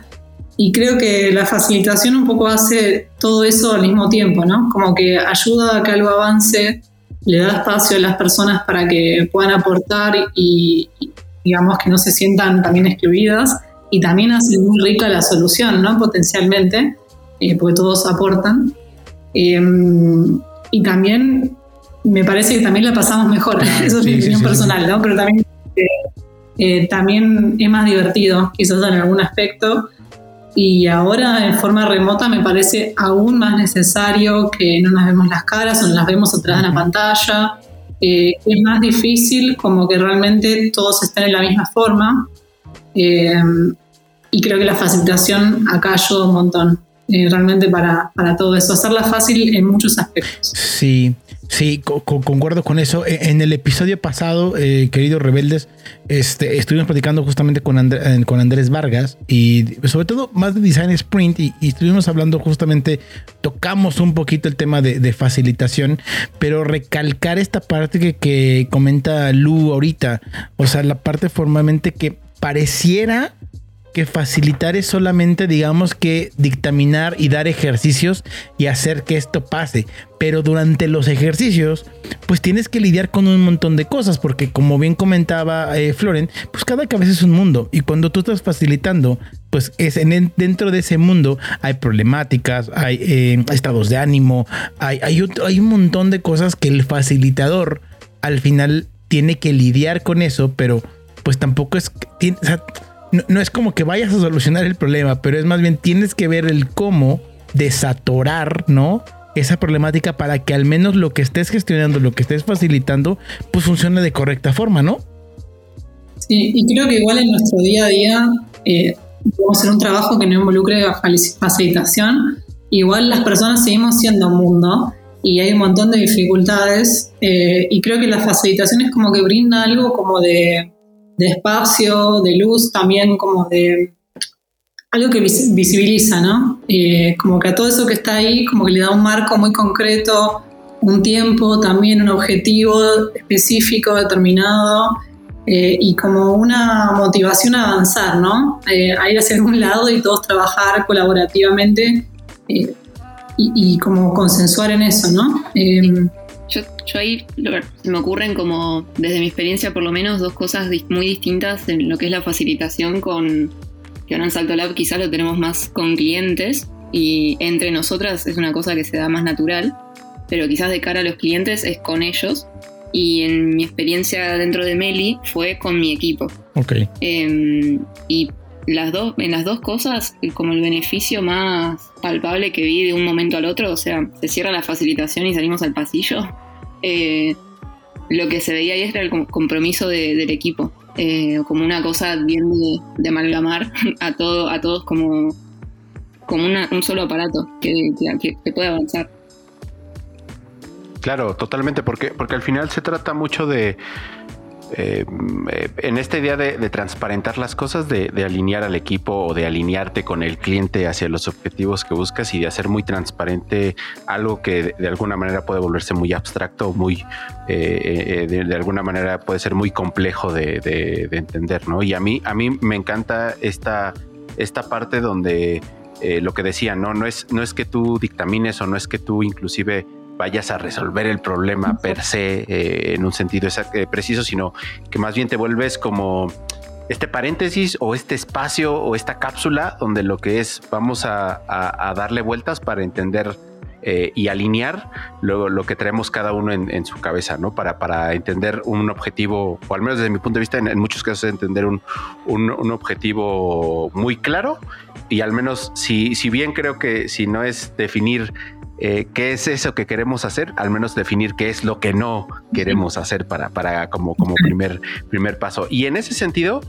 Y creo que la facilitación un poco hace todo eso al mismo tiempo, ¿no? Como que ayuda a que algo avance, le da espacio a las personas para que puedan aportar y, digamos que no se sientan también excluidas y también hace muy rica la solución, ¿no? Potencialmente, eh, porque todos aportan. Em, y también me parece que también la pasamos mejor, eso es mi opinión personal, ¿no? Pero también, eh, eh, también es más divertido, quizás en algún aspecto, y ahora en forma remota me parece aún más necesario que no nos vemos las caras o nos las vemos atrás de la pantalla. Eh, es más difícil como que realmente todos estén en la misma forma. Y creo que la facilitación acá ayuda un montón. Eh, realmente para, para, todo eso, hacerla fácil en muchos aspectos. Sí, sí, concuerdo con eso. E, en el episodio pasado, eh, queridos rebeldes, este, estuvimos platicando justamente con, eh, con Andrés Vargas y sobre todo más de Design Sprint y, estuvimos hablando justamente, tocamos un poquito el tema de, de facilitación, pero recalcar esta parte que, que comenta Lu ahorita, o sea, la parte formalmente que pareciera que facilitar es solamente, digamos, que dictaminar y dar ejercicios y hacer que esto pase. Pero durante los ejercicios, pues tienes que lidiar con un montón de cosas, porque como bien comentaba eh, Floren, pues cada cabeza es un mundo. Y cuando tú estás facilitando, pues es en, dentro de ese mundo hay problemáticas, hay eh, estados de ánimo, hay, hay, hay un montón de cosas que el facilitador al final tiene que lidiar con eso, pero pues tampoco es... no, es como que vayas a solucionar el problema, pero es más bien tienes que ver el cómo desatorar, ¿no? Esa problemática para que al menos lo que estés gestionando, lo que estés facilitando, pues funcione de correcta forma, ¿no? Sí, y creo que igual en nuestro día a día eh, podemos hacer un trabajo que no involucre facilitación. Igual las personas seguimos siendo un mundo y hay un montón de dificultades eh, y creo que la facilitación es como que brinda algo como de de espacio, de luz, también como de algo que visibiliza, ¿no? Eh, como que a todo eso que está ahí, como que le da un marco muy concreto, un tiempo, también un objetivo específico, determinado, eh, y como una motivación a avanzar, ¿no? Eh, a ir hacia algún lado y todos trabajar colaborativamente y, y, como consensuar en eso, ¿no? Yo, ahí me ocurren como, desde mi experiencia por lo menos, dos cosas muy distintas en lo que es la facilitación con, que ahora en Salto Lab quizás lo tenemos más con clientes y entre nosotras es una cosa que se da más natural, pero quizás de cara a los clientes es con ellos. Y en mi experiencia dentro de Meli fue con mi equipo. Ok. Em, y las dos, en las dos cosas, como el beneficio más palpable que vi de un momento al otro, o sea, se cierra la facilitación y salimos al pasillo, eh, lo que se veía ahí era el compromiso del equipo, eh, como una cosa bien de, amalgamar a, todo, a todos como, como un solo aparato que, que, puede avanzar. Claro, totalmente, porque, porque al final se trata mucho de, eh, en esta idea de, transparentar las cosas, de, alinear al equipo o de alinearte con el cliente hacia los objetivos que buscas y de hacer muy transparente algo que de, alguna manera puede volverse muy abstracto, muy eh, eh, de, alguna manera puede ser muy complejo de, entender, ¿no? Y a mí, a mí me encanta esta, esta parte donde lo que decía, ¿no? No es, no es que tú dictamines o no es que tú inclusive vayas a resolver el problema per se eh, en un sentido eh, preciso, sino que más bien te vuelves como este paréntesis o este espacio o esta cápsula donde lo que es vamos a, darle vueltas para entender eh, y alinear lo, lo, que traemos cada uno en, su cabeza, ¿no? Para, para entender un objetivo, o al menos desde mi punto de vista, en, muchos casos entender un, un, objetivo muy claro y al menos si, si bien creo que si no es definir eh, qué es eso que queremos hacer, al menos definir qué es lo que no queremos hacer para, para como, como primer, primer paso. Y en ese sentido,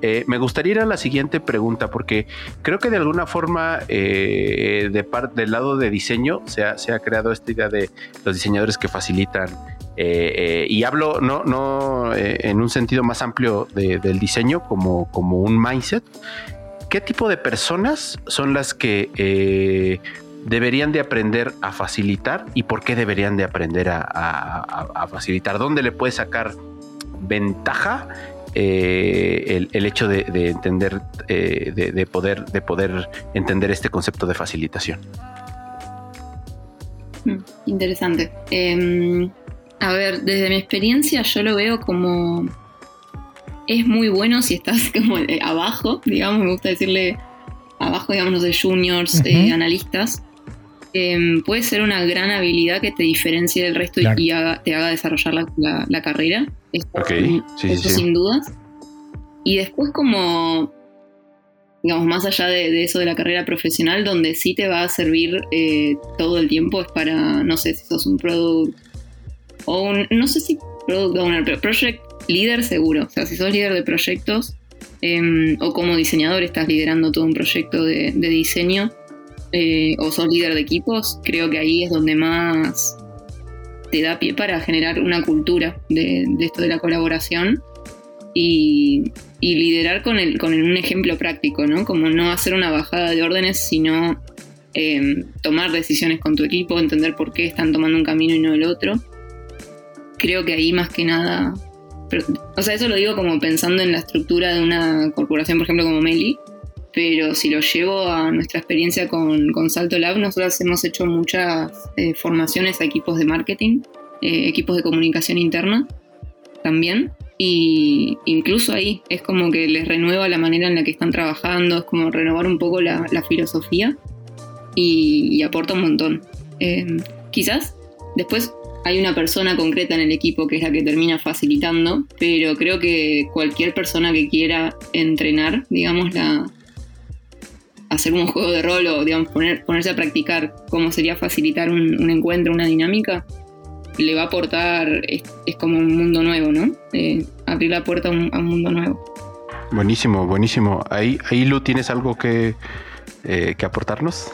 eh, me gustaría ir a la siguiente pregunta, porque creo que de alguna forma, eh, de parte del lado de diseño, se ha, se ha, creado esta idea de los diseñadores que facilitan. y hablo no, no en un sentido más amplio del diseño como, como un mindset. ¿Qué tipo de personas son las que deberían de aprender a facilitar y por qué deberían de aprender a, facilitar? ¿Dónde le puede sacar ventaja eh, el, hecho de, entender, eh, de, poder, de poder entender este concepto de facilitación? Mm, interesante. Em, a ver, desde mi experiencia yo lo veo como... Es muy bueno si estás como abajo, digamos, me gusta decirle abajo, digamos, de juniors, eh, analistas, Em, puede ser una gran habilidad que te diferencie del resto y, te haga desarrollar la, carrera. Eso, sin dudas. Y después como, digamos, más allá de, eso de la carrera profesional, donde sí te va a servir eh, todo el tiempo es para, no sé si sos un product o un, no sé si product owner, pero project leader seguro. O sea, si sos líder de proyectos em, o como diseñador estás liderando todo un proyecto de diseño, eh, o sos líder de equipos, creo que ahí es donde más te da pie para generar una cultura de, esto de la colaboración y, liderar con, el, con un ejemplo práctico, ¿no? Como no hacer una bajada de órdenes, sino em, tomar decisiones con tu equipo, entender por qué están tomando un camino y no el otro. Creo que ahí más que nada... o sea, eso lo digo como pensando en la estructura de una corporación, por ejemplo, como Meli, pero si lo llevo a nuestra experiencia con, con Salto Lab, nosotros hemos hecho muchas eh, formaciones a equipos de marketing, eh, equipos de comunicación interna también. Y incluso ahí es como que les renueva la manera en la que están trabajando, es como renovar un poco la, filosofía y, aporta un montón. Eh, quizás después hay una persona concreta en el equipo que es la que termina facilitando, pero creo que cualquier persona que quiera entrenar, digamos, la, hacer un juego de rol o digamos poner, ponerse a practicar cómo sería facilitar un, encuentro, una dinámica, le va a aportar, es, como un mundo nuevo, ¿no? Eh, abrir la puerta a un, mundo nuevo. Buenísimo, buenísimo. Ahí, ahí Lu, ¿tienes algo que, eh, que aportarnos?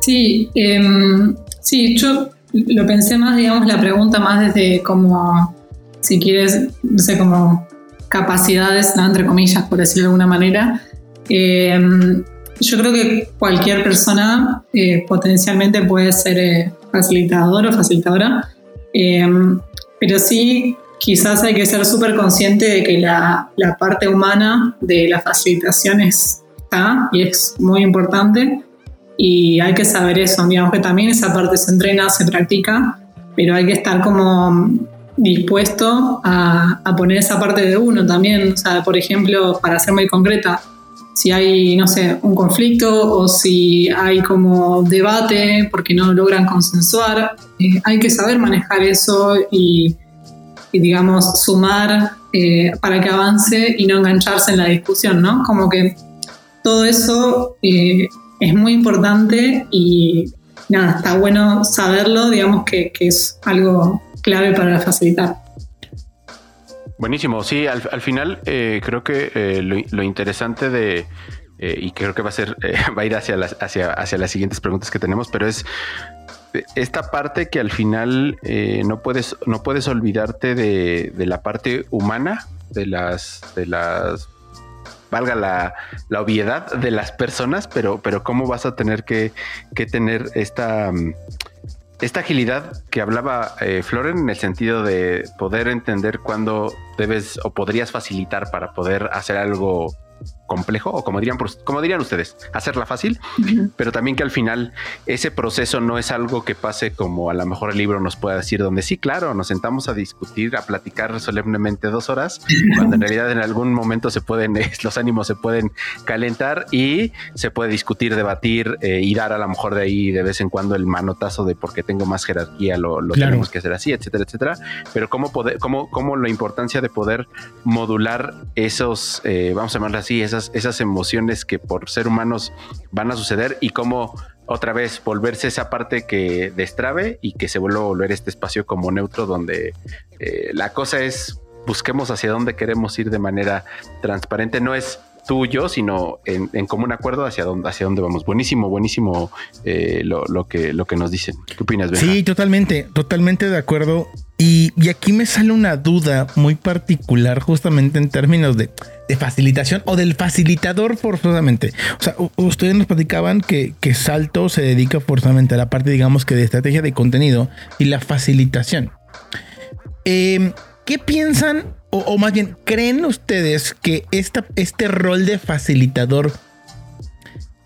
Sí, em, sí, yo lo pensé más, digamos, la pregunta más desde como, si quieres, no sé, como capacidades, entre comillas, por decirlo de alguna manera. Eh, yo creo que cualquier persona eh, potencialmente puede ser eh, facilitador o facilitadora, eh, pero sí quizás hay que ser súper consciente de que la, la, parte humana de la facilitación está y es muy importante y hay que saber eso, digamos que también esa parte se entrena, se practica pero hay que estar como dispuesto a, a poner esa parte de uno también. O sea, por ejemplo, para ser muy concreta, si hay, no sé, un conflicto o si hay como debate porque no logran consensuar, eh, hay que saber manejar eso y, digamos, sumar eh, para que avance y no engancharse en la discusión, ¿no? Como que todo eso eh, es muy importante y nada, está bueno saberlo, digamos que, es algo clave para facilitar. Buenísimo, sí, al, final creo que lo, interesante de, y creo que va a ser, va a ir hacia las, hacia, hacia las siguientes preguntas que tenemos, pero es esta parte que al final eh, no puedes no puedes olvidarte de, la parte humana de las de las valga la, obviedad de las personas pero pero cómo vas a tener que, tener esta esta agilidad que hablaba eh, Floren en el sentido de poder entender cuándo debes o podrías facilitar para poder hacer algo complejo o como dirían, como dirían ustedes, hacerla fácil, pero también que al final ese proceso no es algo que pase como a lo mejor el libro nos pueda decir, donde sí, claro, nos sentamos a discutir, a platicar solemnemente dos horas, cuando en realidad en algún momento se pueden, los ánimos se pueden calentar y se puede discutir, debatir eh, y dar a lo mejor de ahí de vez en cuando el manotazo de porque tengo más jerarquía, lo, tenemos que hacer así, etcétera, etcétera. Pero cómo poder, cómo, cómo la importancia de poder modular esos, eh, vamos a llamarlo así, esas esas, emociones que por ser humanos van a suceder y cómo otra vez volverse esa parte que destrabe y que se vuelva a volver este espacio como neutro donde eh, la cosa es busquemos hacia dónde queremos ir de manera transparente, no es tú y yo, sino en, común acuerdo hacia dónde, hacia dónde vamos. Buenísimo, buenísimo eh, lo, que, lo que nos dicen. ¿Qué opinas, Sí, totalmente, totalmente de acuerdo. Y, aquí me sale una duda muy particular justamente en términos de, facilitación o del facilitador forzosamente. O sea, ustedes nos platicaban que, que, Salto se dedica forzosamente a la parte, digamos que de estrategia de contenido y la facilitación. Em, ¿Qué piensan, o, más bien, creen ustedes que esta, este rol de facilitador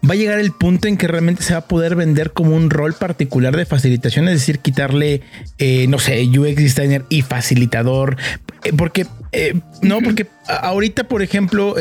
va a llegar el punto en que realmente se va a poder vender como un rol particular de facilitación, es decir, quitarle, eh, no sé, UX designer y facilitador, eh, porque, eh, no, porque ahorita, por ejemplo,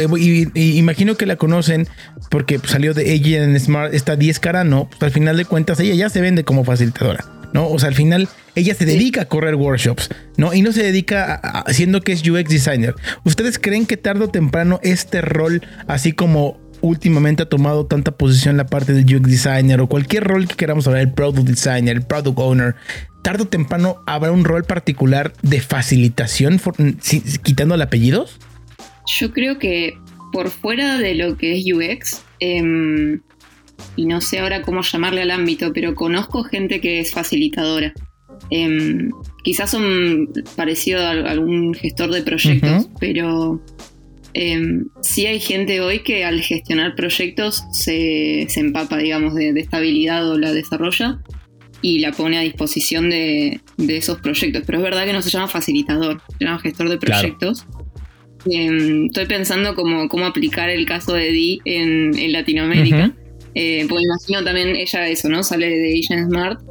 imagino que la conocen porque salió de ella en Smart, esta 10 cara, no, pues al final de cuentas ella ya se vende como facilitadora, ¿no? O sea, al final ella se dedica a correr workshops, ¿no? Y no se dedica haciendo que es UX designer. ¿Ustedes creen que tarde o temprano este rol, así como últimamente ha tomado tanta posición la parte del UX designer o cualquier rol que queramos hablar, el product designer, el product owner, tarde o temprano habrá un rol particular de facilitación quitando el apellido? Yo creo que por fuera de lo que es UX, em, y no sé ahora cómo llamarle al ámbito, pero conozco gente que es facilitadora. Em, quizás son parecido a algún gestor de proyectos, pero Em, sí hay gente hoy que al gestionar proyectos se, empapa, digamos, de, estabilidad o la desarrolla y la pone a disposición de, esos proyectos. Pero es verdad que no se llama facilitador, se llama gestor de proyectos. Em, estoy pensando cómo, cómo aplicar el caso de Di en, Latinoamérica. Eh, porque imagino también ella eso, ¿no? Sale de Asian Smart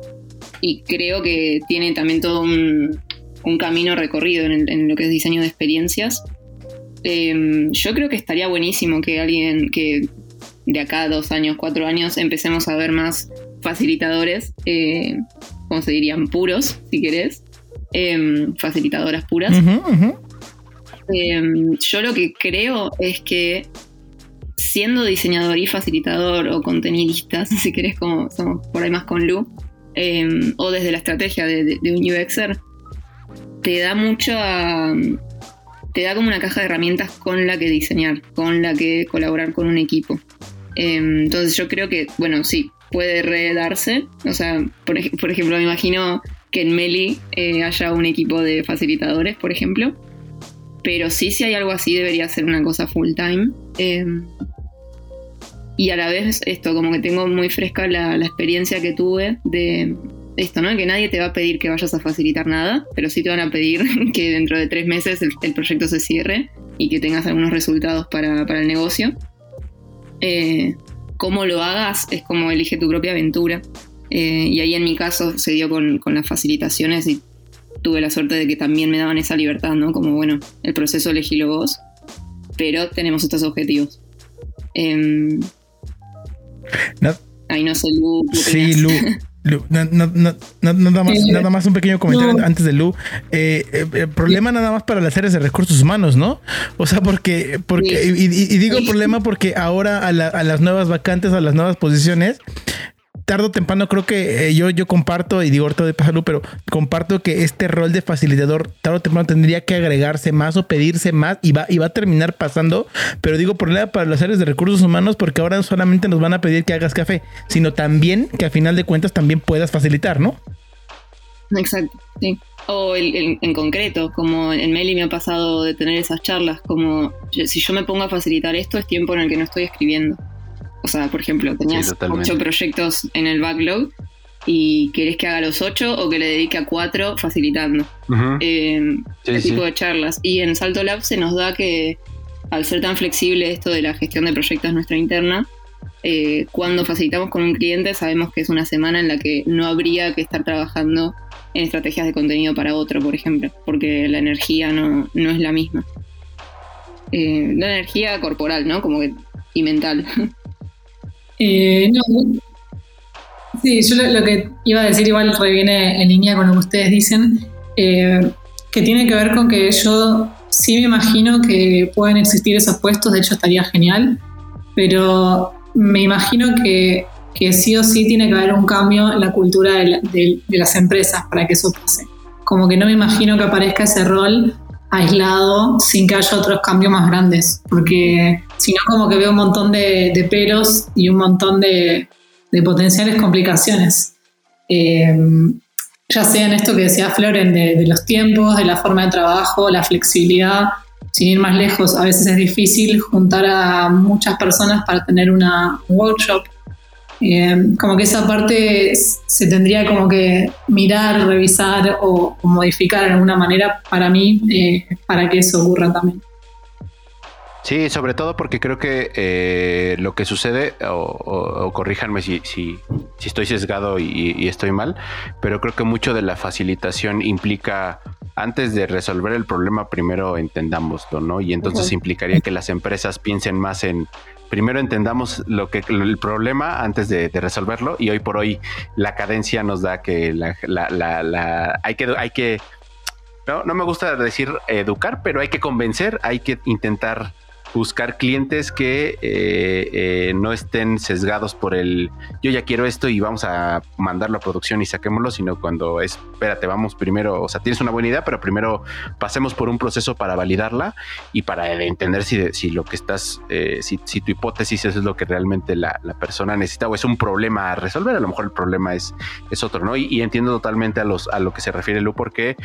y creo que tiene también todo un, camino recorrido en, en, lo que es diseño de experiencias. Em, yo creo que estaría buenísimo que alguien que de acá dos años, cuatro años, empecemos a ver más facilitadores, eh, como se dirían, puros, si querés, em, facilitadoras puras. Em, yo lo que creo es que siendo diseñador y facilitador o contenidistas, si querés, como somos por ahí más con Lu, o desde la estrategia de, de, un UXer, te da mucha te da como una caja de herramientas con la que diseñar, con la que colaborar con un equipo. Em, entonces yo creo que, bueno, sí, puede redarse. O sea, por, ejemplo, me imagino que en Meli eh, haya un equipo de facilitadores, por ejemplo. Pero sí, si hay algo así, debería ser una cosa full time. Em, y a la vez esto, como que tengo muy fresca la experiencia que tuve de, esto, ¿no? Que nadie te va a pedir que vayas a facilitar nada, pero sí te van a pedir que dentro de tres meses el, proyecto se cierre y que tengas algunos resultados para, el negocio. Eh, cómo lo hagas es como elige tu propia aventura. Eh, y ahí en mi caso se dio con, con, las facilitaciones y tuve la suerte de que también me daban esa libertad, ¿no? Como, bueno, el proceso elegílo vos, pero tenemos estos objetivos. Eh, Ahí no sé, Lu. Sí, Lu. nada, más, nada más un pequeño comentario antes de Lu. Eh, eh, el problema nada más para las áreas de recursos humanos, ¿no? O sea, porque, porque y, digo problema porque ahora a, a, las nuevas vacantes, a las nuevas posiciones, tarde o temprano creo que eh, yo, yo comparto, y digo ahorita de pasarlo, pero comparto que este rol de facilitador tarde o temprano tendría que agregarse más o pedirse más y va, y va a terminar pasando. Pero digo problema para las áreas de recursos humanos porque ahora solamente nos van a pedir que hagas café, sino también que a final de cuentas también puedas facilitar, ¿no? Exacto, sí. O en concreto, como en Meli me ha pasado de tener esas charlas, como si yo me pongo a facilitar esto es tiempo en el que no estoy escribiendo. O sea, por ejemplo, tenías ocho proyectos en el backlog y querés que haga los ocho o que le dedique a cuatro facilitando. Eh, ese tipo de charlas. Y en Salto Lab se nos da que, al ser tan flexible esto de la gestión de proyectos nuestra interna, eh, cuando facilitamos con un cliente sabemos que es una semana en la que no habría que estar trabajando en estrategias de contenido para otro, por ejemplo, porque la energía no, es la misma. Eh, la energía corporal, ¿no? Como que, y mental. Eh, no, sí, yo lo, que iba a decir igual reviene en línea con lo que ustedes dicen, eh, que tiene que ver con que yo sí me imagino que pueden existir esos puestos, de hecho estaría genial, pero me imagino que, que sí o sí tiene que haber un cambio en la cultura de, de las empresas para que eso pase. Como que no me imagino que aparezca ese rol aislado sin que haya otros cambios más grandes, porque si no como que veo un montón de, peros y un montón de, potenciales complicaciones. Eh, ya sea en esto que decía Floren, de, los tiempos, de la forma de trabajo, la flexibilidad, sin ir más lejos, a veces es difícil juntar a muchas personas para tener una workshop eh, como que esa parte se tendría como que mirar, revisar o, modificar de alguna manera para mí, eh, para que eso ocurra también. Sí, sobre todo porque creo que eh, lo que sucede, o, corríjanme si, si, estoy sesgado y, estoy mal, pero creo que mucho de la facilitación implica, antes de resolver el problema, primero entendámoslo, ¿no? Y entonces implicaría que las empresas piensen más en primero entendamos lo que el problema antes de, resolverlo y hoy por hoy la cadencia nos da que la, la, hay que hay que no, no me gusta decir educar, pero hay que convencer, hay que intentar buscar clientes que eh, eh, no estén sesgados por el yo ya quiero esto y vamos a mandarlo a producción y saquémoslo, sino cuando es, espérate, vamos primero, o sea, tienes una buena idea, pero primero pasemos por un proceso para validarla y para entender si, si lo que estás, eh, si, tu hipótesis es lo que realmente la, persona necesita o es un problema a resolver, a lo mejor el problema es, es otro, ¿no? Y, entiendo totalmente a, los, a lo que se refiere Lu, porque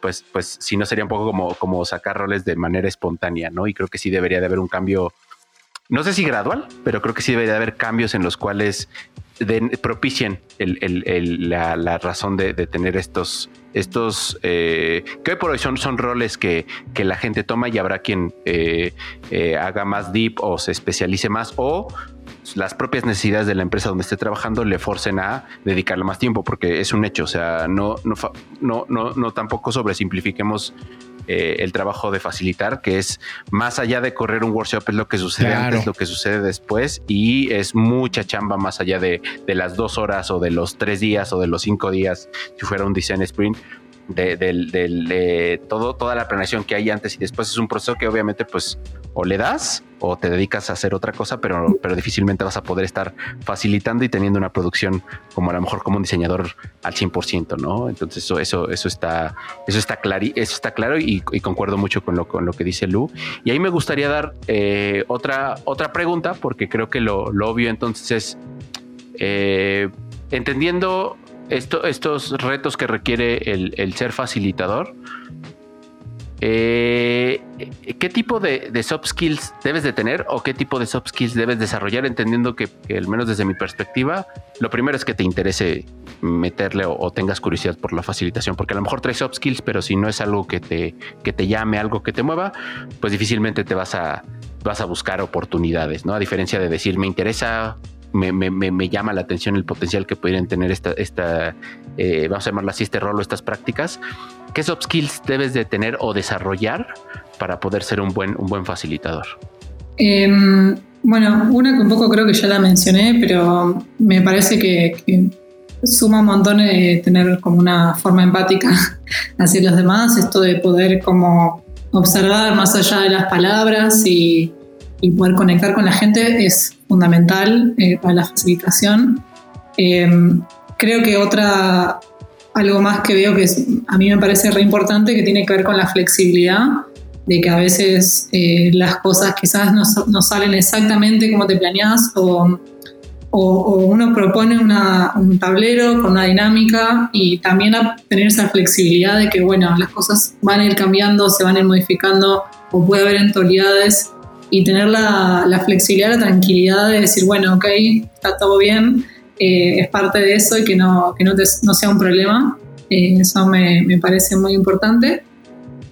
pues, pues si no sería un poco como, como sacar roles de manera espontánea, ¿no? Y creo que sí debería haber un cambio, no sé si gradual, pero creo que sí debería haber cambios en los cuales propicien la, razón de, tener estos, estos eh, que hoy por hoy son, son roles que, la gente toma y habrá quien eh, eh, haga más deep o se especialice más o las propias necesidades de la empresa donde esté trabajando le forcen a dedicarle más tiempo porque es un hecho, o sea, no, no, no, no, no tampoco sobresimplifiquemos eh, el trabajo de facilitar, que es más allá de correr un workshop, es lo que sucede antes, lo que sucede después, y es mucha chamba más allá de, de, las dos horas o de los tres días o de los cinco días, si fuera un design sprint, de, de, todo, toda la planeación que hay antes y después es un proceso que obviamente pues o le das o te dedicas a hacer otra cosa, pero, pero difícilmente vas a poder estar facilitando y teniendo una producción como a lo mejor como un diseñador al 100%, ¿no? Entonces eso, eso, eso está, eso está, claro, eso está claro y, concuerdo mucho con lo, con lo que dice Lu. Y ahí me gustaría dar eh, otra, otra pregunta, porque creo que lo, obvio entonces es, eh, entendiendo estos retos que requiere el, ser facilitador, eh, ¿qué tipo de, soft skills debes de tener o qué tipo de soft skills debes desarrollar? Entendiendo que, al menos desde mi perspectiva, lo primero es que te interese meterle o, tengas curiosidad por la facilitación, porque a lo mejor traes soft skills, pero si no es algo que te, que te llame, algo que te mueva, pues difícilmente te vas a, vas a buscar oportunidades, ¿no? A diferencia de decir, me interesa me, llama la atención el potencial que pudieran tener esta, esta eh, vamos a llamarla así, este rol o estas prácticas. ¿Qué soft skills debes de tener o desarrollar para poder ser un buen, un buen facilitador? Em, bueno, una que un poco creo que ya la mencioné, pero me parece que, suma un montón de tener como una forma empática hacia los demás, esto de poder como observar más allá de las palabras y, poder conectar con la gente es fundamental eh, para la facilitación. Em, creo que otra, algo más que veo que a mí me parece re importante, que tiene que ver con la flexibilidad de que a veces eh, las cosas quizás no, salen exactamente como te planeas o, uno propone un tablero con una dinámica y también tener esa flexibilidad de que, bueno, las cosas van a ir cambiando, se van a ir modificando o puede haber eventualidades y tener la, flexibilidad, la tranquilidad de decir, bueno, ok, está todo bien, eh, es parte de eso y que no, que no, no sea un problema. Eh, eso me, me parece muy importante.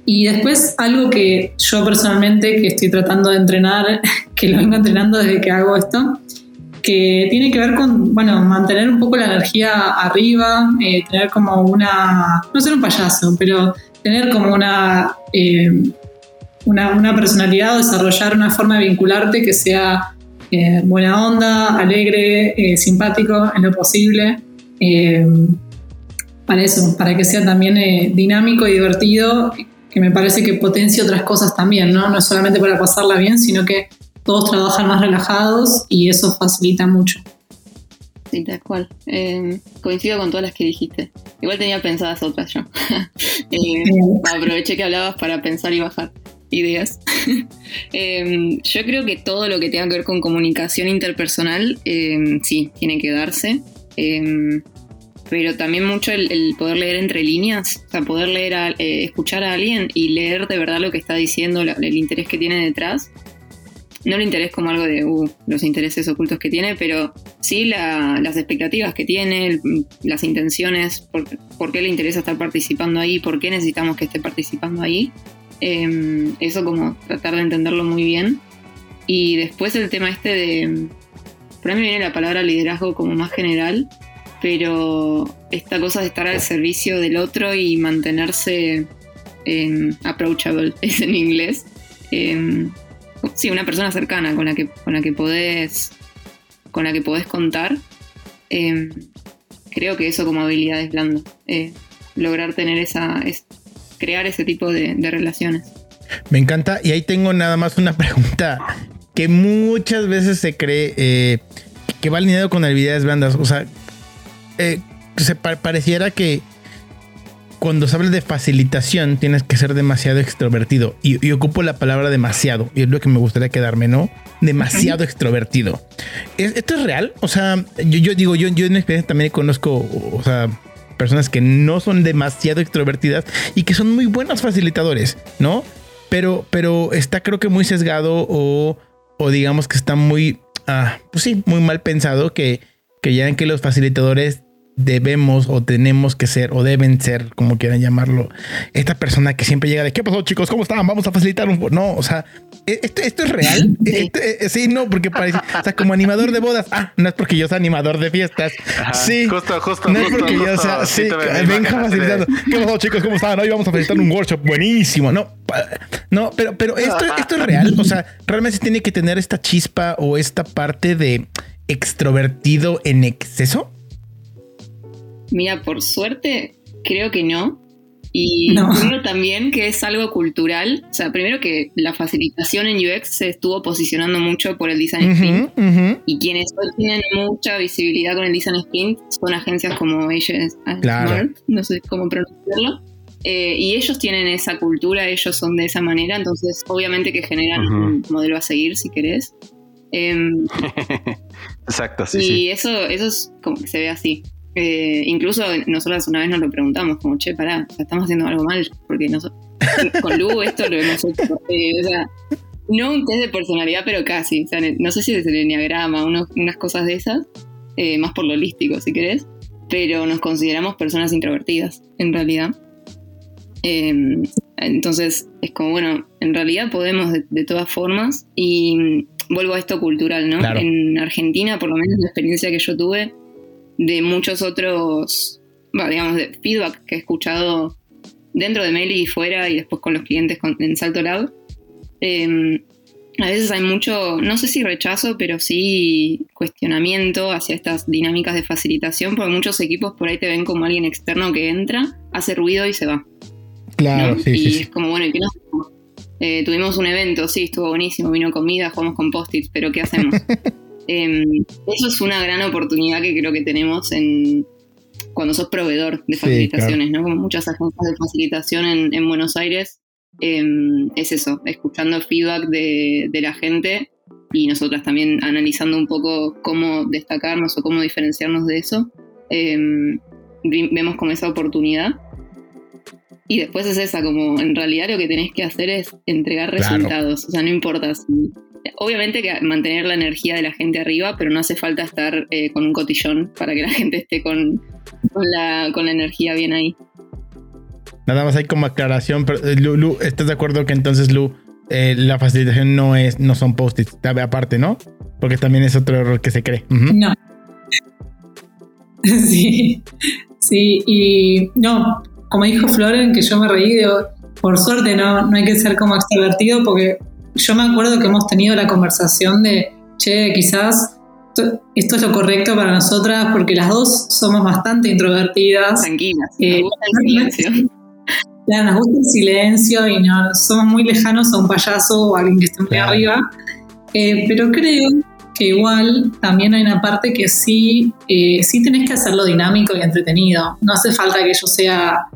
Y después algo que yo personalmente que estoy tratando de entrenar, que lo vengo entrenando desde que hago esto, que tiene que ver con, bueno, mantener un poco la energía arriba, eh, tener como una, no ser un payaso, pero tener como una, eh, una, personalidad o desarrollar una forma de vincularte que sea eh, buena onda, alegre, simpático en lo posible. para eso, para que sea también dinámico y divertido que me parece que potencia otras cosas también, ¿no? No es solamente para pasarla bien, sino que todos trabajan más relajados y eso facilita mucho. Sí, tal cual. Em, coincido con todas las que dijiste. Igual tenía pensadas otras yo. eh, aproveché que hablabas para pensar y bajar ideas. Em, yo creo que todo lo que tenga que ver con comunicación interpersonal, em, sí, tiene que darse pero también mucho el, poder leer entre líneas, o sea, poder leer, eh, escuchar a alguien y leer de verdad lo que está diciendo, el interés que tiene detrás. No el interés como algo de uh, los intereses ocultos que tiene, pero sí las expectativas que tiene, las intenciones, por, qué le interesa estar participando ahí, por qué necesitamos que esté participando ahí. Em, eso como tratar de entenderlo muy bien. Y después el tema este de... Por mí viene la palabra liderazgo como más general, pero esta cosa de estar al servicio del otro y mantenerse em, approachable, es en inglés. Em, sí, una persona cercana con la que, con la que podés con la que podés contar. Creo que eso como habilidad es blando. Eh, lograr tener esa. Crear ese tipo de, relaciones. Me encanta. Y ahí tengo nada más una pregunta que muchas veces se cree eh, que va alineado con habilidades blandas. O sea, eh, se pareciera que cuando se habla de facilitación tienes que ser demasiado extrovertido. Y, ocupo la palabra demasiado. Y es lo que me gustaría quedarme, ¿no? Demasiado extrovertido. ¿Esto es real? O sea, yo, digo, yo, yo en experiencia también conozco, o sea, personas que no son demasiado extrovertidas y que son muy buenos facilitadores, ¿no? Pero, pero está creo que muy sesgado o, o digamos que está muy, ah, pues sí, muy mal pensado que, que ya en que los facilitadores debemos o tenemos que ser o deben ser, como quieran llamarlo, esta persona que siempre llega de ¿qué pasó chicos? ¿Cómo están? Vamos a facilitar un... No, o sea, ¿e-, ¿esto, esto es real? Este, eh, sí, no, porque parece, o sea, como animador de bodas, ah, no es porque yo sea animador de fiestas. sí, justo, justo, no es porque yo sea, sí, venga facilitando. ¿Qué pasó chicos? ¿Cómo están? Hoy vamos a facilitar un workshop buenísimo. No, no, pero, pero esto, esto es real. O sea, realmente tiene que tener esta chispa o esta parte de extrovertido en exceso. Mira, por suerte, creo que no. Y creo también que es algo cultural. O sea, primero que la facilitación en UX se estuvo posicionando mucho por el design sprint. Y quienes hoy tienen mucha visibilidad con el design sprint son agencias como Agents Smart, no sé cómo pronunciarlo. Eh, y ellos tienen esa cultura, ellos son de esa manera, entonces obviamente que generan un modelo a seguir si querés. Em, Exacto, sí. Y eso, eso es como que se ve así. Eh, incluso nosotros una vez nos lo preguntamos, como, che, pará, estamos haciendo algo mal, porque nosotros, con Lu esto lo hemos hecho. Eh, o sea, no un test de personalidad, pero casi. O sea, no sé si es el enneagrama, unas cosas de esas, eh, más por lo holístico, si querés, pero nos consideramos personas introvertidas, en realidad. Em, entonces, es como, bueno, en realidad podemos de, todas formas y vuelvo a esto cultural, ¿no? En Argentina, por lo menos la experiencia que yo tuve, de muchos otros, digamos, de feedback que he escuchado dentro de Meli y fuera y después con los clientes en Salto Lab, em, a veces hay mucho, no sé si rechazo, pero sí cuestionamiento hacia estas dinámicas de facilitación, porque muchos equipos por ahí te ven como alguien externo que entra, hace ruido y se va. Claro, sí, y sí. es como, bueno, ¿y qué nos eh, tuvimos un evento, sí, estuvo buenísimo, vino comida, jugamos con post-its, pero ¿qué hacemos? Em, eso es una gran oportunidad que creo que tenemos en cuando sos proveedor de facilitaciones, ¿no? Como muchas agencias de facilitación en, Buenos Aires, em, es eso, escuchando feedback de, la gente y nosotras también analizando un poco cómo destacarnos o cómo diferenciarnos de eso, em, vemos como esa oportunidad. Y después es esa, como en realidad lo que tenés que hacer es entregar resultados. O sea, no importa si. Obviamente que mantener la energía de la gente arriba, pero no hace falta estar eh, con un cotillón para que la gente esté con, la, con la energía bien ahí. Nada más hay como aclaración, pero eh, Lu, ¿estás de acuerdo que entonces Lu, eh, la facilitación no es, no son post-its, aparte, ¿no? Porque también es otro error que se cree. No. sí, sí, y no, como dijo Floren, que yo me reí, por suerte no, no hay que ser como extrovertido porque yo me acuerdo que hemos tenido la conversación de, che, quizás esto es lo correcto para nosotras porque las dos somos bastante introvertidas. Tranquilas, eh, nos gusta el silencio. Claro, nos gusta el silencio y no somos muy lejanos a un payaso o a alguien que esté muy arriba. Eh, pero creo que igual también hay una parte que sí, eh, sí tenés que hacerlo dinámico y entretenido. No hace falta que yo sea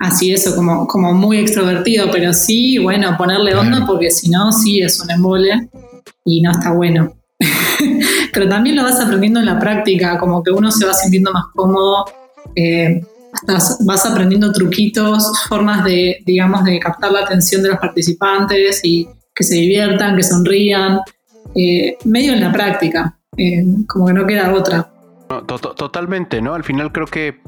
así eso, como, como muy extrovertido, pero sí, bueno, ponerle onda porque si no, sí es un embole y no está bueno. pero también lo vas aprendiendo en la práctica, como que uno se va sintiendo más cómodo, eh, vas aprendiendo truquitos, formas de, digamos, de captar la atención de los participantes y que se diviertan, que sonrían, eh, medio en la práctica, eh, como que no queda otra. totalmente, ¿no? Al final creo que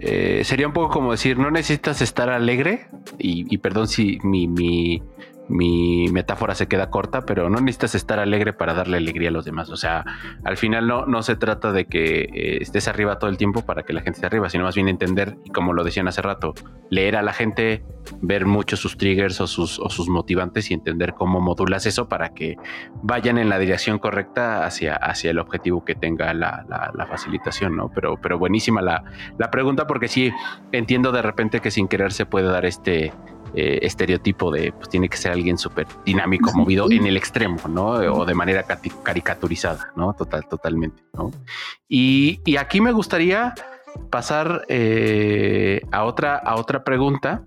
eh, sería un poco como decir, no necesitas estar alegre, y, perdón si mi, mi, mi metáfora se queda corta, pero no necesitas estar alegre para darle alegría a los demás. O sea, al final no, no se trata de que eh, estés arriba todo el tiempo para que la gente esté arriba, sino más bien entender, y como lo decían hace rato, leer a la gente, ver mucho sus triggers o sus, o sus motivantes y entender cómo modulas eso para que vayan en la dirección correcta hacia, hacia el objetivo que tenga la, la, facilitación, ¿no? Pero, pero buenísima la, la pregunta porque sí entiendo de repente que sin querer se puede dar este eh, estereotipo de pues tiene que ser alguien súper dinámico, movido en el extremo, ¿no? O de manera caricaturizada, ¿no? Total, totalmente, ¿no? Y, aquí me gustaría pasar eh, a, otra, a otra pregunta.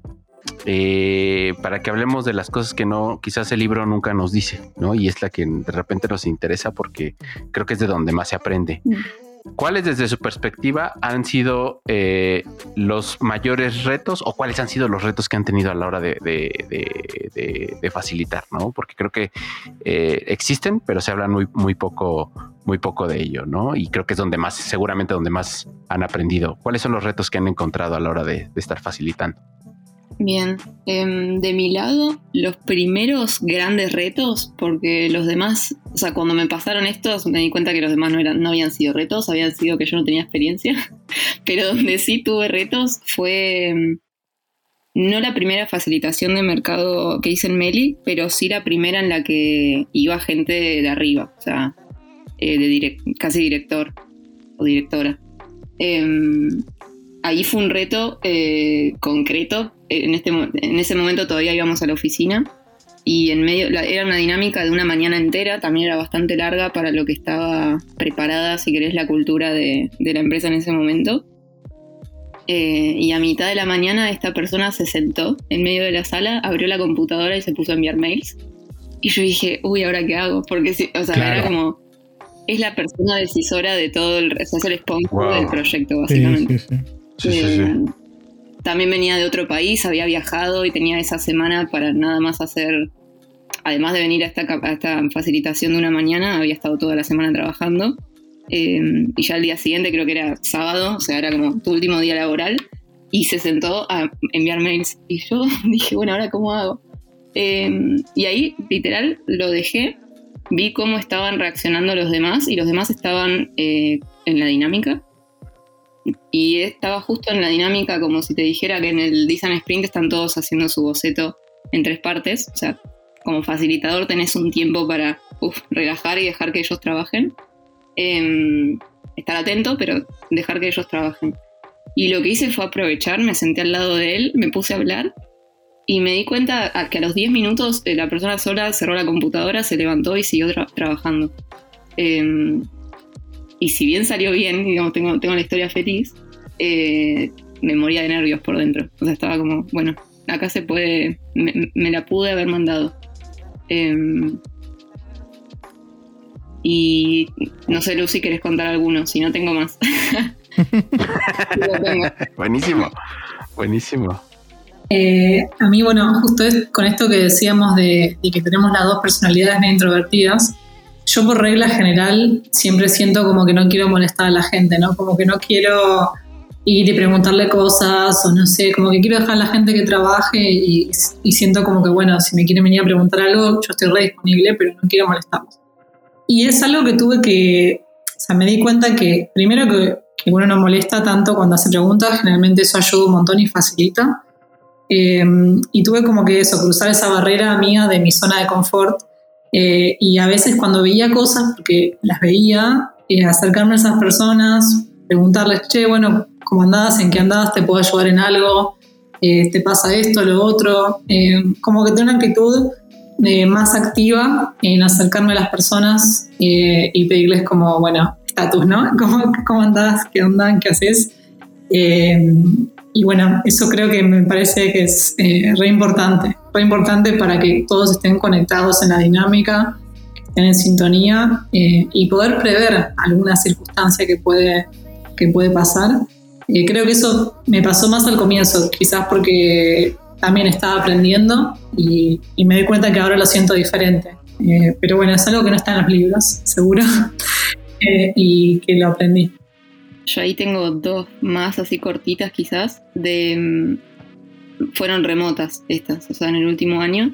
Eh, para que hablemos de las cosas que no, quizás el libro nunca nos dice, ¿no? Y es la que de repente nos interesa porque creo que es de donde más se aprende. ¿Cuáles desde su perspectiva han sido eh, los mayores retos o cuáles han sido los retos que han tenido a la hora de, facilitar? ¿no? Porque creo que eh, existen, pero se habla muy, muy poco, muy poco de ello, ¿no? Y creo que es donde más, seguramente donde más han aprendido. ¿Cuáles son los retos que han encontrado a la hora de estar facilitando? Bien, em, de mi lado, los primeros grandes retos, porque los demás, o sea, cuando me pasaron estos, me di cuenta que los demás no, eran, no habían sido retos, habían sido que yo no tenía experiencia, pero donde sí tuve retos fue em, no la primera facilitación de mercado que hice en Meli, pero sí la primera en la que iba gente de arriba, o sea, eh, de casi director o directora. Ahí fue un reto eh, concreto. En, este, en ese momento todavía íbamos a la oficina y en medio era una dinámica de una mañana entera, también era bastante larga para lo que estaba preparada, si querés, la cultura de, la empresa en ese momento. Eh, y a mitad de la mañana esta persona se sentó en medio de la sala, abrió la computadora y se puso a enviar mails. Y yo dije, uy, ¿ahora qué hago? Porque, o sea, era como, es la persona decisora de todo el, o sea, es el sponsor del proyecto, básicamente. Sí, sí, eh, también venía de otro país, había viajado y tenía esa semana para nada más hacer, además de venir a esta, esta facilitación de una mañana, había estado toda la semana trabajando. Eh, y ya el día siguiente, creo que era sábado, o sea, era como tu último día laboral, y se sentó a enviar mails. Y yo dije, bueno, ahora cómo hago. Eh, y ahí, literal, lo dejé vi cómo estaban reaccionando los demás y los demás estaban eh, en la dinámica. Y estaba justo en la dinámica como si te dijera que en el Design Sprint están todos haciendo su boceto en tres partes. O sea, como facilitador tenés un tiempo para relajar y dejar que ellos trabajen. Em, estar atento, pero dejar que ellos trabajen. Y lo que hice fue aprovechar, me senté al lado de él, me puse a hablar y me di cuenta que a los 10 minutos eh, la persona sola cerró la computadora, se levantó y siguió trabajando. Em, y si bien salió bien, digamos, tengo, tengo la historia feliz, eh, me moría de nervios por dentro. O sea, estaba como, bueno, acá se puede, me, la pude haber mandado. Em, y no sé, Lucy, ¿querés contar alguno? Si no, tengo más. buenísimo, buenísimo. Eh, a mí, bueno, justo con esto que decíamos de, que tenemos las dos personalidades introvertidas, yo por regla general siempre siento como que no quiero molestar a la gente, ¿no? Como que no quiero ir y preguntarle cosas o no sé, como que quiero dejar a la gente que trabaje y, siento como que, bueno, si me quieren venir a preguntar algo, yo estoy re disponible, pero no quiero molestarlos. Y es algo que tuve que, o sea, me di cuenta que primero que, que uno no molesta tanto cuando hace preguntas, generalmente eso ayuda un montón y facilita. Em, y tuve como que eso, cruzar esa barrera mía de mi zona de confort. Eh, y a veces cuando veía cosas, porque las veía, eh, acercarme a esas personas, preguntarles, che, bueno, ¿cómo andás? ¿En qué andás? ¿Te puedo ayudar en algo? Eh, ¿Te pasa esto, lo otro? como que tengo una actitud más activa en acercarme a las personas y pedirles como, bueno, estatus, ¿no? ¿Cómo, ¿Cómo andás? ¿Qué onda? ¿Qué haces? Y bueno, eso creo que me parece que es eh, re importante, re importante para que todos estén conectados en la dinámica, estén en sintonía eh, y poder prever alguna circunstancia que puede, que puede pasar. Eh, creo que eso me pasó más al comienzo, quizás porque también estaba aprendiendo y, y me doy cuenta que ahora lo siento diferente. pero bueno, es algo que no está en los libros, seguro, y que lo aprendí. Yo ahí tengo dos más así cortitas quizás, de mm, fueron remotas estas, o sea, en el último año.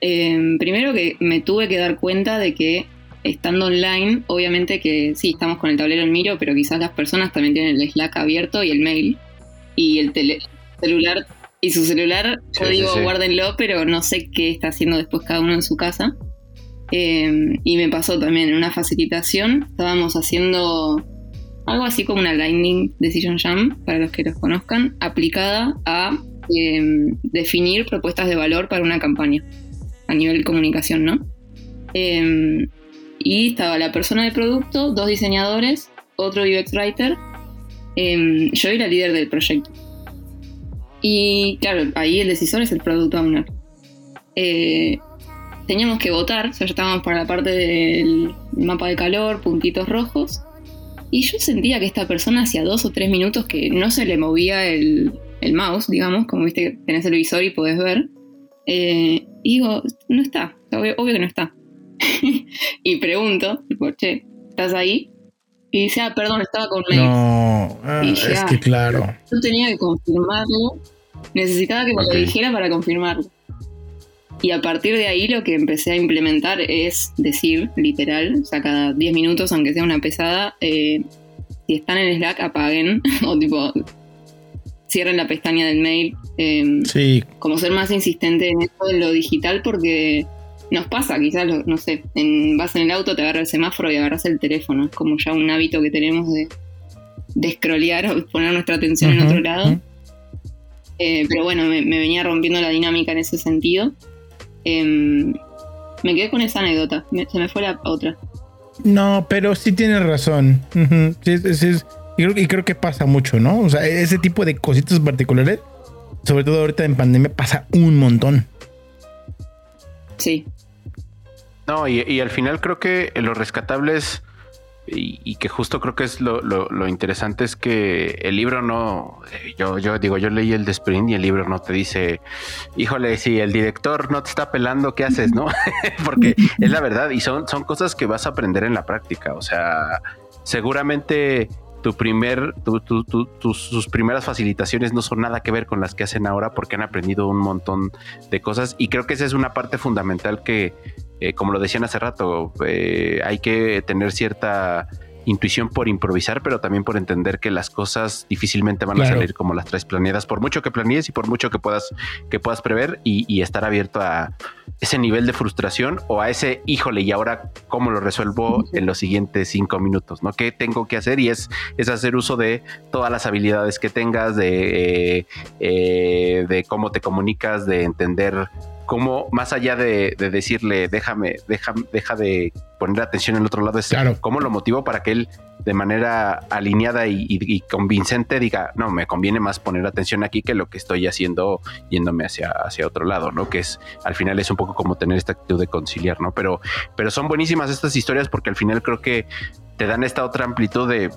Em, primero que me tuve que dar cuenta de que estando online, obviamente que sí, estamos con el tablero en miro, pero quizás las personas también tienen el Slack abierto y el mail y el celular y su celular, yo digo guárdenlo, pero no sé qué está haciendo después cada uno en su casa. Em, y me pasó también en una facilitación, estábamos haciendo algo así como una Lightning Decision Jam, para los que los conozcan, aplicada a em, definir propuestas de valor para una campaña a nivel comunicación, ¿no? Em, y estaba la persona del producto, dos diseñadores, otro UX writer, em, yo era líder del proyecto. Y claro, ahí el decisor es el product owner. Eh, teníamos que votar, o sea, ya estábamos para la parte del mapa de calor, puntitos rojos, y yo sentía que esta persona hacía dos o tres minutos que no se le movía el, mouse, digamos, como viste que tenés el visor y podés ver. Eh, y digo, no está, obvio, que no está. y pregunto, tipo, che, ¿estás ahí? Y dice, ah, perdón, estaba con mail. No, ah, es que claro. Yo tenía que confirmarlo. Necesitaba que me lo dijera para confirmarlo. Y a partir de ahí lo que empecé a implementar es decir, literal, o sea, cada 10 minutos, aunque sea una pesada, eh, si están en Slack, apaguen o tipo cierren la pestaña del mail. Em, sí. Como ser más insistente en esto de lo digital porque nos pasa, quizás, no sé, vas en el auto, te agarras el semáforo y agarras el teléfono. Es como ya un hábito que tenemos de, de scrollear o poner nuestra atención en otro lado. Eh, pero bueno, me, venía rompiendo la dinámica en ese sentido. Em, me quedé con esa anécdota, se me fue la otra. No, pero sí tienes razón. Y, creo, que pasa mucho, ¿no? O sea, ese tipo de cositas particulares, sobre todo ahorita en pandemia, pasa un montón. Sí. No, y, y al final creo que lo rescatable es y, que justo creo que es lo, lo, interesante es que el libro no, yo, yo digo, yo leí el de Sprint y el libro no te dice, híjole, si el director no te está pelando, ¿qué haces? ¿No? Porque es la verdad y son, son cosas que vas a aprender en la práctica. O sea, seguramente tu primer, sus primeras facilitaciones no son nada que ver con las que hacen ahora porque han aprendido un montón de cosas. Y creo que esa es una parte fundamental que, eh, como lo decían hace rato, eh, hay que tener cierta intuición por improvisar, pero también por entender que las cosas difícilmente van a salir como las tres planeadas, por mucho que planees y por mucho que puedas, que puedas prever y, estar abierto a ese nivel de frustración o a ese, híjole, y ahora cómo lo resuelvo en los siguientes cinco minutos, ¿no? ¿Qué tengo que hacer? Y es, es hacer uso de todas las habilidades que tengas, de, eh, eh, de cómo te comunicas, de entender cómo más allá de, decirle déjame, deja, deja de poner atención en el otro lado, es cómo lo motivo para que él de manera alineada y, convincente diga, no, me conviene más poner atención aquí que lo que estoy haciendo yéndome hacia, hacia otro lado, ¿no? Que es, al final es un poco como tener esta actitud de conciliar, ¿no? Pero, pero son buenísimas estas historias porque al final creo que te dan esta otra amplitud de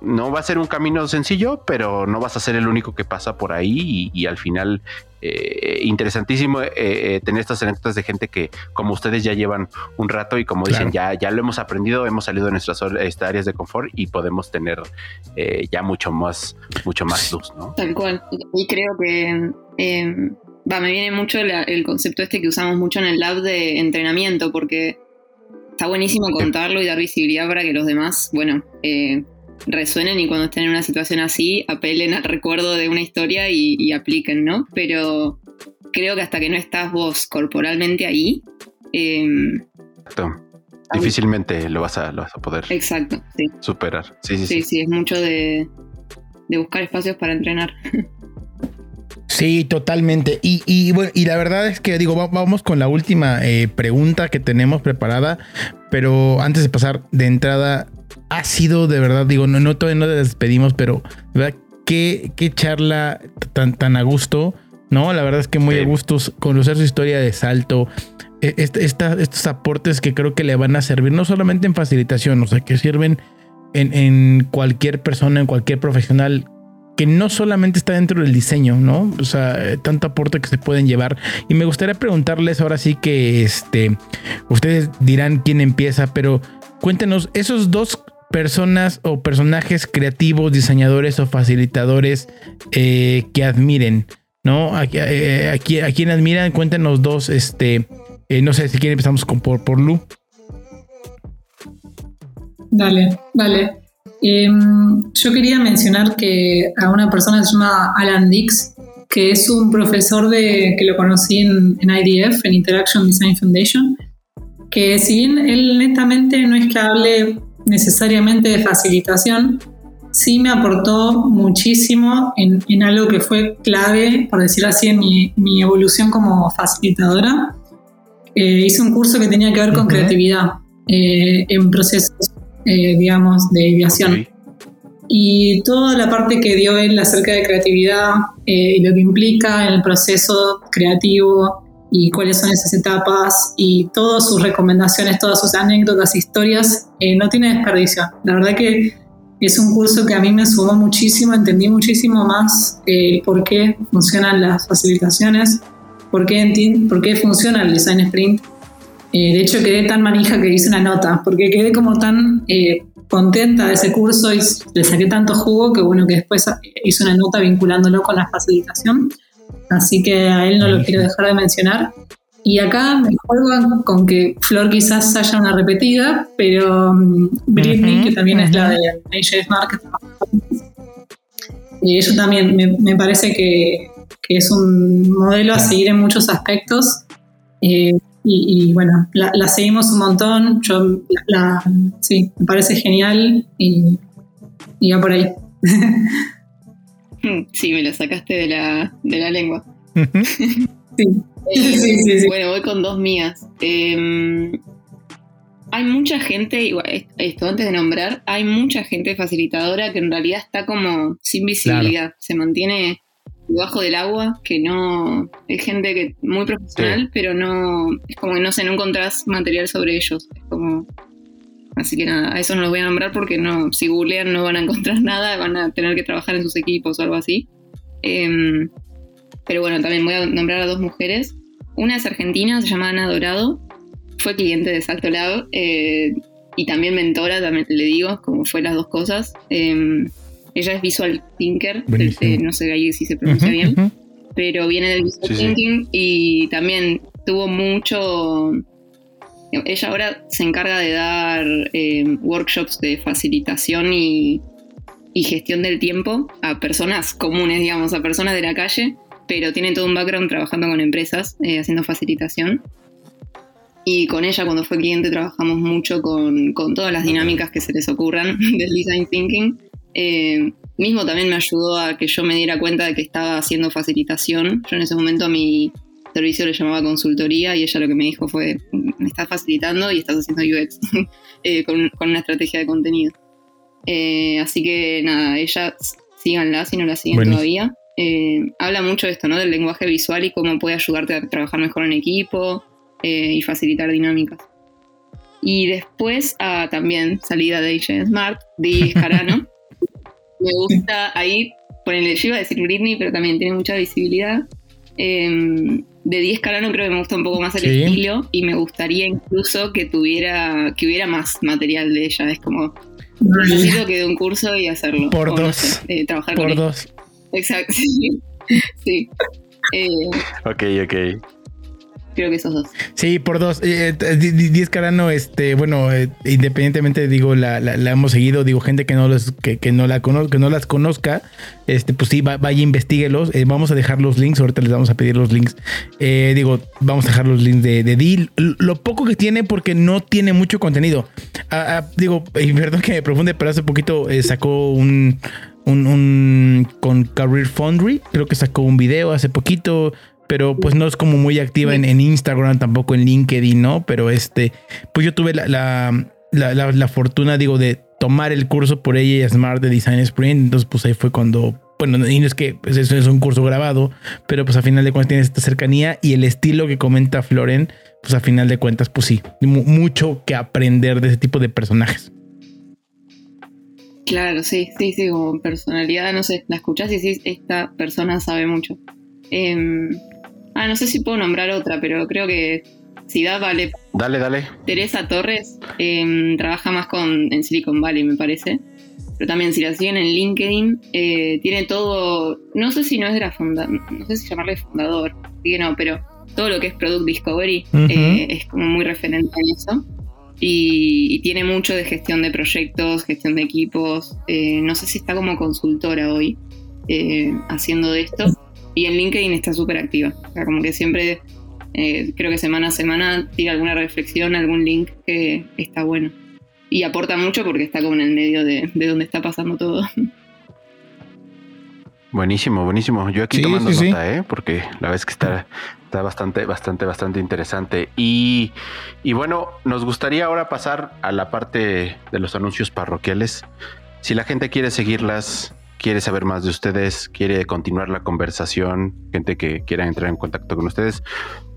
no va a ser un camino sencillo, pero no vas a ser el único que pasa por ahí y, al final eh, interesantísimo eh, eh, tener estas anécdotas de gente que como ustedes ya llevan un rato y como dicen ya, ya lo hemos aprendido, hemos salido de nuestras áreas de confort y podemos tener ya mucho más, mucho más luz, ¿no? Tal cual. Y creo que va, me viene mucho el concepto este que usamos mucho en el lab de entrenamiento porque está buenísimo contarlo y dar visibilidad para que los demás, bueno, resuenen y cuando estén en una situación así apelen al recuerdo de una historia y, apliquen, ¿no? Pero creo que hasta que no estás vos corporalmente ahí... Em, Difícilmente lo vas, a, vas a poder Exacto, superar. Sí, sí, sí. Sí, es mucho de, buscar espacios para entrenar. Sí, totalmente. Y, bueno, y la verdad es que digo, vamos con la última eh, pregunta que tenemos preparada, pero antes de pasar de entrada, ha sido de verdad, digo, no, no todavía no te despedimos, pero ¿verdad? Qué, qué charla tan, tan a gusto, ¿no? La verdad es que muy a gusto conocer su historia de salto, e, estos aportes que creo que le van a servir, no solamente en facilitación, o sea, que sirven en, en cualquier persona, en cualquier profesional que no solamente está dentro del diseño, ¿no? O sea, tanto aporte que se pueden llevar. Y me gustaría preguntarles ahora sí que este, ustedes dirán quién empieza, pero cuéntenos esos dos personas o personajes creativos, diseñadores o facilitadores eh, que admiren, ¿no? A, eh, a, quien admiran, cuéntenos dos, este, eh, no sé si quieren empezamos con por, por Lu. Dale, dale. Em, yo quería mencionar que a una persona se llama Alan Dix, que es un profesor de, que lo conocí en, en IDF, en Interaction Design Foundation, que si bien él netamente no es que hable necesariamente de facilitación, sí me aportó muchísimo en, algo que fue clave, por decirlo así, en mi, evolución como facilitadora. Eh, hice un curso que tenía que ver con creatividad eh, en procesos, eh, digamos, de ideación. Y toda la parte que dio él acerca de creatividad y lo que implica en el proceso creativo, y cuáles son esas etapas y todas sus recomendaciones, todas sus anécdotas, historias, eh, no tiene desperdicio. La verdad que es un curso que a mí me sumó muchísimo, entendí muchísimo más eh, por qué funcionan las facilitaciones, por qué, por qué funciona el design sprint. Eh, de hecho, quedé tan manija que hice una nota, porque quedé como tan contenta de ese curso y le saqué tanto jugo que bueno, que después hice una nota vinculándolo con la facilitación. Así que a él no lo quiero dejar de mencionar. Y acá me juego con que Flor quizás haya una repetida, pero um, Britney, que también es la de AJS Market, y eso también me, parece que, es un modelo a seguir en muchos aspectos. Eh, y, bueno, la, seguimos un montón. Yo la, sí, me parece genial y, y va por ahí. Sí, me lo sacaste de la, de la lengua. Eh, sí. sí, sí, Bueno, voy con dos mías. Em, hay mucha gente, esto antes de nombrar, hay mucha gente facilitadora que en realidad está como sin visibilidad, se mantiene debajo del agua, que no es gente que muy profesional, pero no es como que no sé, no encontrás material sobre ellos, es como Así que nada, a eso no los voy a nombrar porque no, si googlean no van a encontrar nada, van a tener que trabajar en sus equipos o algo así. Em, pero bueno, también voy a nombrar a dos mujeres. Una es argentina, se llama Ana Dorado, fue cliente de Salto Lab. Eh, y también mentora, también le digo, como fue las dos cosas. Em, ella es visual thinker, eh, no sé ahí si se pronuncia bien, pero viene del visual thinking y también tuvo mucho... Ella ahora se encarga de dar em, workshops de facilitación y, gestión del tiempo a personas comunes, digamos, a personas de la calle, pero tiene todo un background trabajando con empresas, eh, haciendo facilitación. Y con ella, cuando fue cliente, trabajamos mucho con, todas las dinámicas que se les ocurran del design thinking. Eh, mismo también me ayudó a que yo me diera cuenta de que estaba haciendo facilitación. Yo en ese momento a mi servicio le llamaba consultoría y ella lo que me dijo fue, me estás facilitando y estás haciendo UX eh, con, una estrategia de contenido. Eh, así que nada, ella síganla si no la siguen todavía. habla mucho de esto, ¿no? Del lenguaje visual y cómo puede ayudarte a trabajar mejor en equipo, eh, y facilitar dinámicas. Y después ah, también salida de Agent Smart, de Carano. Me gusta ahí, ponele, yo iba a decir Britney, pero también tiene mucha visibilidad. Em, de 10 Carano creo que me gusta un poco más el estilo y me gustaría incluso que tuviera, que hubiera más material de ella. Es como, necesito que dé un curso y hacerlo. Por dos. Eh, trabajar Por dos. Exacto, sí. Eh, ok, ok creo que esos dos. Sí, por dos. Eh, eh Diez Carano, este, bueno, eh, independientemente, digo, la, la, hemos seguido, digo, gente que no los, que, que no la que no las conozca, este, pues sí, vaya, investiguelos. Eh, vamos a dejar los links, ahorita les vamos a pedir los links. digo, vamos a dejar los links de, de Deal. Lo poco que tiene, porque no tiene mucho contenido. Digo, y perdón que me profunde, pero hace poquito sacó un, un, un, con Career Foundry. Creo que sacó un video hace poquito pero pues no es como muy activa en, Instagram, tampoco en LinkedIn, ¿no? Pero este, pues yo tuve la, la, fortuna, digo, de tomar el curso por ella y Smart de Design Sprint, entonces pues ahí fue cuando, bueno, y no es que pues, eso es un curso grabado, pero pues a final de cuentas tienes esta cercanía y el estilo que comenta Floren, pues a final de cuentas, pues sí, mucho que aprender de ese tipo de personajes. Claro, sí, sí, sí, como personalidad, no sé, la escuchas y sí, esta persona sabe mucho. Eh, Ah, no sé si puedo nombrar otra, pero creo que si da, vale. Dale, dale. Teresa Torres em, trabaja más con, en Silicon Valley, me parece. Pero también si la siguen en LinkedIn, eh, tiene todo, no sé si no es de la fundadora, no sé si llamarle fundador, sí no, pero todo lo que es Product Discovery eh, es como muy referente en eso. Y, tiene mucho de gestión de proyectos, gestión de equipos. Eh, no sé si está como consultora hoy haciendo de esto y en LinkedIn está súper activa. O sea, como que siempre, eh, creo que semana a semana tira alguna reflexión, algún link que está bueno. Y aporta mucho porque está como en el medio de, donde está pasando todo. Buenísimo, buenísimo. Yo aquí tomando nota, ¿eh? porque la vez que está, está bastante, bastante, bastante interesante. Y, y bueno, nos gustaría ahora pasar a la parte de los anuncios parroquiales. Si la gente quiere seguirlas, quiere saber más de ustedes, quiere continuar la conversación, gente que quiera entrar en contacto con ustedes,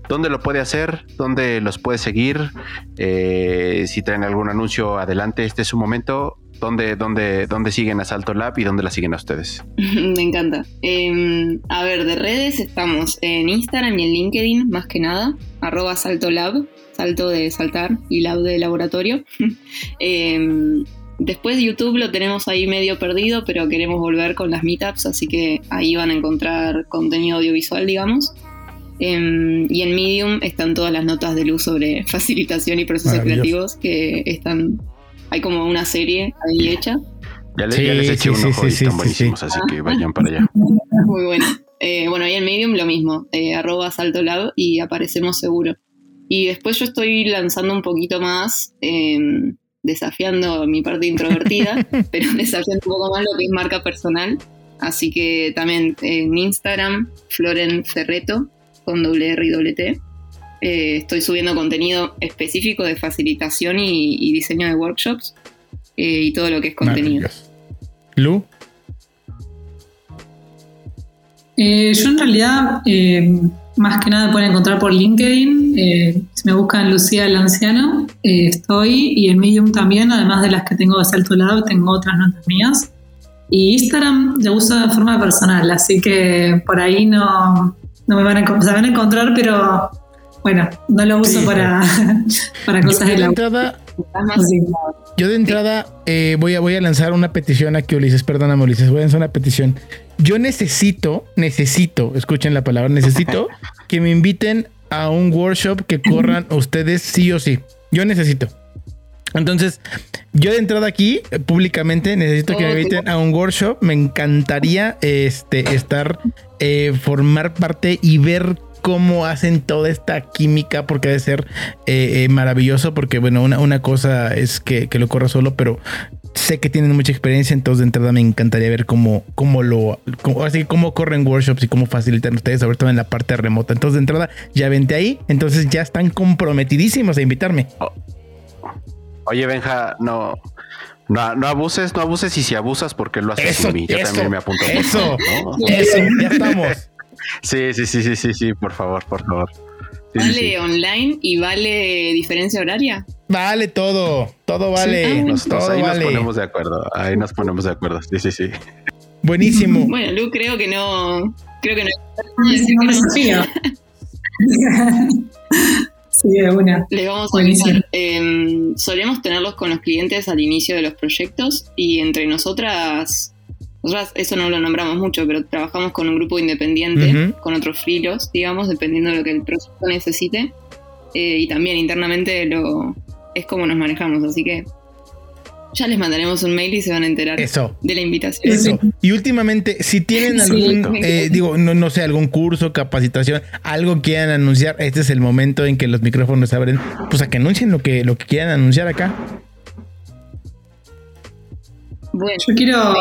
¿dónde lo puede hacer? ¿Dónde los puede seguir? Eh, si traen algún anuncio, adelante, este es su momento. ¿Dónde, dónde, dónde siguen a Salto Lab y dónde la siguen a ustedes? Me encanta. Em, a ver, de redes estamos en Instagram y en LinkedIn, más que nada, arroba Salto Lab, salto de saltar y lab de laboratorio. eh, Después YouTube lo tenemos ahí medio perdido, pero queremos volver con las meetups, así que ahí van a encontrar contenido audiovisual, digamos. Em, y en Medium están todas las notas de luz sobre facilitación y procesos creativos que están. Hay como una serie ahí hecha. Ya, les eché un ojo están buenísimos, así que vayan para allá. Muy bueno. Eh, bueno, ahí en Medium lo mismo, eh, arroba salto lab y aparecemos seguro. Y después yo estoy lanzando un poquito más. Em, desafiando mi parte introvertida, pero desafiando un poco más lo que es marca personal. Así que también en Instagram, Floren Ferreto, con doble R y doble T. Eh, estoy subiendo contenido específico de facilitación y, diseño de workshops eh, y todo lo que es contenido. Lu. Eh, yo en realidad más que nada pueden encontrar por LinkedIn. Eh, si me buscan Lucía el Anciano, eh, estoy. Y en Medium también, además de las que tengo de Salto Lado, tengo otras notas mías. Y Instagram lo uso de forma personal, así que por ahí no, no me van a, van a encontntrar, pero bueno, no lo uso para, para cosas de la entrada, Yo de entrada eh, voy, a, voy a lanzar una petición aquí, Ulises. Perdóname, Ulises. Voy a lanzar una petición. Yo necesito, necesito, escuchen la palabra, necesito que me inviten a un workshop que corran ustedes sí o sí. Yo necesito. Entonces, yo de entrada aquí, públicamente, necesito que me inviten a un workshop. Me encantaría este, estar, eh, formar parte y ver cómo hacen toda esta química, porque debe ser eh, eh, maravilloso, porque bueno, una, cosa es que, lo corra solo, pero sé que tienen mucha experiencia, entonces de entrada me encantaría ver cómo, cómo lo, así cómo corren workshops y cómo facilitan ustedes, sobre todo en la parte remota. Entonces de entrada ya vente ahí, entonces ya están comprometidísimos a invitarme. Oh. Oye, Benja, no, no, abuses, no abuses y si abusas, porque lo haces eso, mí. Yo también me apunto. Eso, eso, ya estamos. Sí, sí, sí, sí, sí, sí, por favor, por favor. ¿Vale online y vale diferencia horaria? Vale todo, todo vale. ahí nos ponemos de acuerdo, ahí nos ponemos de acuerdo, sí, sí, sí. Buenísimo. Bueno, Lu, creo que no, creo que no. Sí, de una. Les vamos a avisar. Em, solemos tenerlos con los clientes al inicio de los proyectos y entre nosotras, nosotras eso no lo nombramos mucho, pero trabajamos con un grupo independiente, con otros filos, digamos, dependiendo de lo que el proyecto necesite. Eh, y también internamente lo es como nos manejamos, así que ya les mandaremos un mail y se van a enterar de la invitación. Eso. Y últimamente, si tienen algún, eh, digo, no, no sé, algún curso, capacitación, algo que quieran anunciar, este es el momento en que los micrófonos se abren, pues a que anuncien lo que, lo que quieran anunciar acá. Bueno, yo quiero,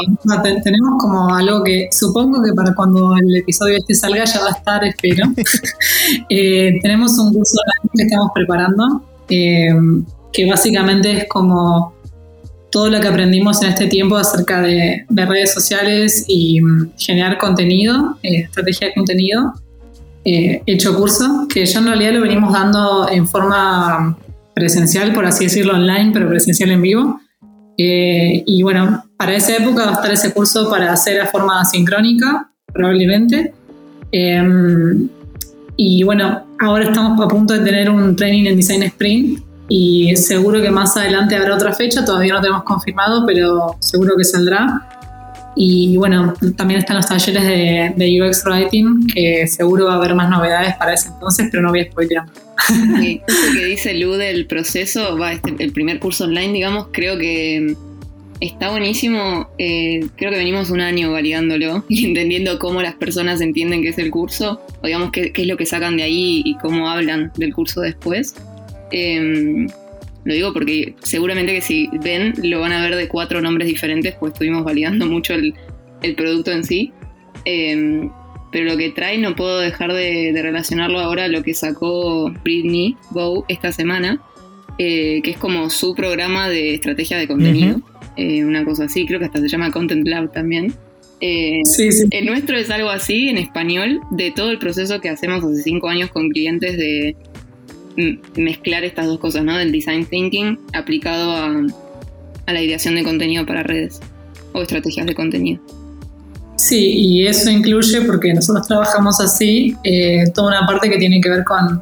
tenemos como algo que supongo que para cuando el episodio este salga ya va a estar, espero. Eh, tenemos un curso que estamos preparando, eh, que básicamente es como todo lo que aprendimos en este tiempo acerca de, redes sociales y mm, generar contenido, eh, estrategia de contenido, eh, hecho curso, que ya en realidad lo venimos dando en forma presencial, por así decirlo, online, pero presencial en vivo. Eh, y bueno, para esa época va a estar ese curso para hacer a forma sincrónica, probablemente. Em, y bueno, ahora estamos a punto de tener un training en Design Sprint y seguro que más adelante habrá otra fecha, todavía no tenemos confirmado, pero seguro que saldrá. Y bueno, también están los talleres de, UX Writing, que seguro va a haber más novedades para ese entonces, pero no voy a spoilear. Sí, eso que dice Lu del proceso, va, este, el primer curso online, digamos, creo que está buenísimo. Eh, creo que venimos un año validándolo y entendiendo cómo las personas entienden que es el curso, o digamos qué, qué es lo que sacan de ahí y cómo hablan del curso después. Em, lo digo porque seguramente que si ven lo van a ver de cuatro nombres diferentes, pues estuvimos validando mucho el, producto en sí. Em, pero lo que trae no puedo dejar de, relacionarlo ahora a lo que sacó Britney Go esta semana, eh, que es como su programa de estrategia de contenido. Eh, una cosa así, creo que hasta se llama Content Lab también. Eh, el nuestro es algo así en español de todo el proceso que hacemos hace cinco años con clientes de mezclar estas dos cosas, ¿no? Del design thinking aplicado a, la ideación de contenido para redes o estrategias de contenido. Sí, y eso incluye, porque nosotros trabajamos así, eh, toda una parte que tiene que ver con,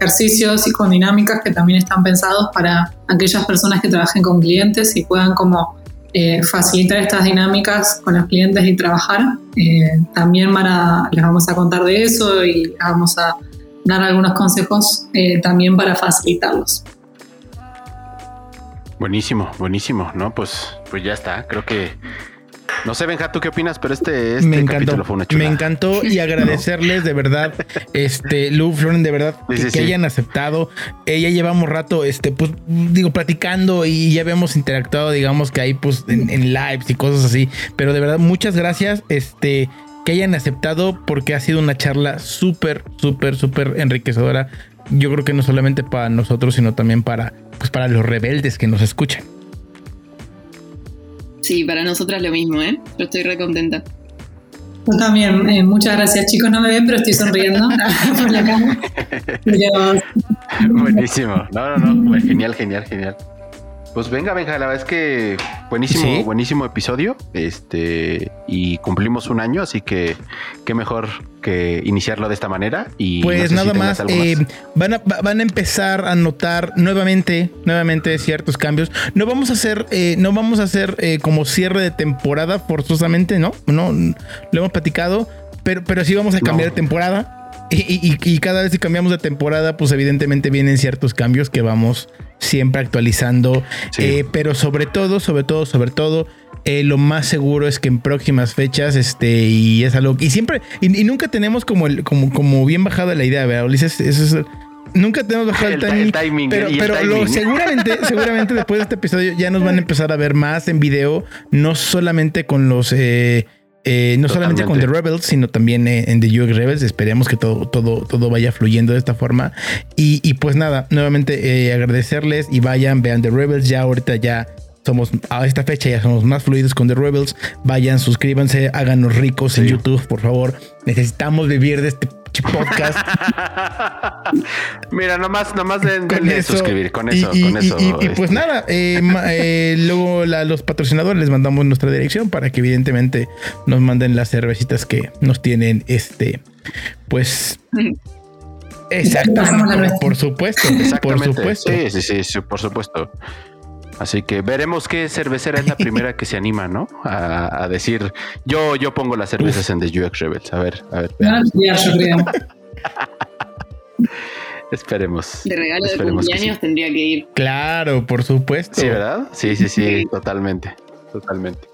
ejercicios y con dinámicas que también están pensados para aquellas personas que trabajen con clientes y puedan como eh, facilitar estas dinámicas con los clientes y trabajar. Eh, también les vamos a contar de eso y vamos a dar algunos consejos eh, también para facilitarlos. Buenísimo, buenísimo, ¿no? Pues, pues ya está. Creo que no sé, Benja, ¿tú qué opinas? Pero este, este me encantó, fue una Me encantó y agradecerles de verdad, este, Lu, Floren, de verdad, que, hayan aceptado. Eh, ya llevamos rato, este, pues, digo, platicando y ya habíamos interactuado, digamos que ahí, pues, en, en lives y cosas así. Pero de verdad, muchas gracias. Este, que hayan aceptado porque ha sido una charla súper, súper, súper enriquecedora. Yo creo que no solamente para nosotros, sino también para, pues para los rebeldes que nos escuchan. Sí, para nosotras lo mismo, ¿eh? Yo estoy re contenta. Yo también, eh, muchas gracias chicos, no me ven, pero estoy sonriendo por la Buenísimo, no, no, no, genial, genial, genial. Pues venga, venga, la verdad es que buenísimo, buenísimo episodio. Este, y cumplimos un año, así que qué mejor que iniciarlo de esta manera. Y pues nada más, eh, van, a, van a empezar a notar nuevamente, nuevamente ciertos cambios. No vamos a hacer, eh, no vamos a hacer eh, como cierre de temporada forzosamente, ¿no? No, lo hemos platicado, pero, pero sí vamos a cambiar de temporada. Y, cada vez que cambiamos de temporada, pues evidentemente vienen ciertos cambios que vamos siempre actualizando. Eh, pero sobre todo, sobre todo, sobre todo, eh, lo más seguro es que en próximas fechas, este, y es algo, y siempre, y, nunca tenemos como el, como, como bien bajada la idea, ¿verdad, Ulises? Eso es, nunca tenemos bajado el, timing, Pero, pero seguramente, seguramente después de este episodio ya nos van a empezar a ver más en video, no solamente con los eh, eh, no solamente con The Rebels, sino también eh, en The UX Rebels. Esperemos que todo, todo, todo vaya fluyendo de esta forma. Y, pues nada, nuevamente eh, agradecerles y vayan, vean The Rebels. Ya ahorita ya somos, a esta fecha ya somos más fluidos con The Rebels. Vayan, suscríbanse, háganos ricos en YouTube, por favor. Necesitamos vivir de este podcast. Mira, nomás, nomás de, suscribir con eso. Y, con eso, y, pues este. nada, eh, eh, luego los patrocinadores les mandamos nuestra dirección para que evidentemente nos manden las cervecitas que nos tienen este, pues... Exactamente, por supuesto, por supuesto. Sí, sí, sí, por supuesto. Así que veremos qué cervecera es la primera que se anima, ¿no? A, decir, yo, yo pongo las cervezas en The UX Rebels. A ver, a ver. Esperemos. De regalo de cumpleaños tendría que ir. Claro, por supuesto. Sí, ¿verdad? Sí, sí, sí, totalmente. Totalmente.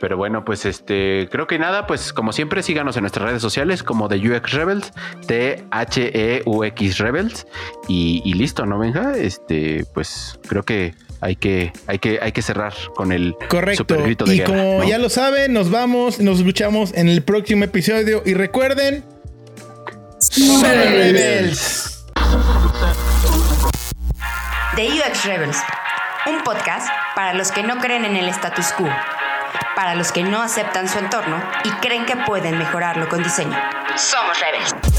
Pero bueno, pues este, creo que nada, pues como siempre, síganos en nuestras redes sociales como The UX Rebels, T-H-E-U-X Rebels, y, y, listo, ¿no, Benja? Este, pues creo que hay que, hay que, hay que cerrar con el Correcto. y como ya lo saben, nos vamos, nos escuchamos en el próximo episodio. Y recuerden. Rebels. The UX Rebels, un podcast para los que no creen en el status quo, para los que no aceptan su entorno y creen que pueden mejorarlo con diseño. Somos Rebels.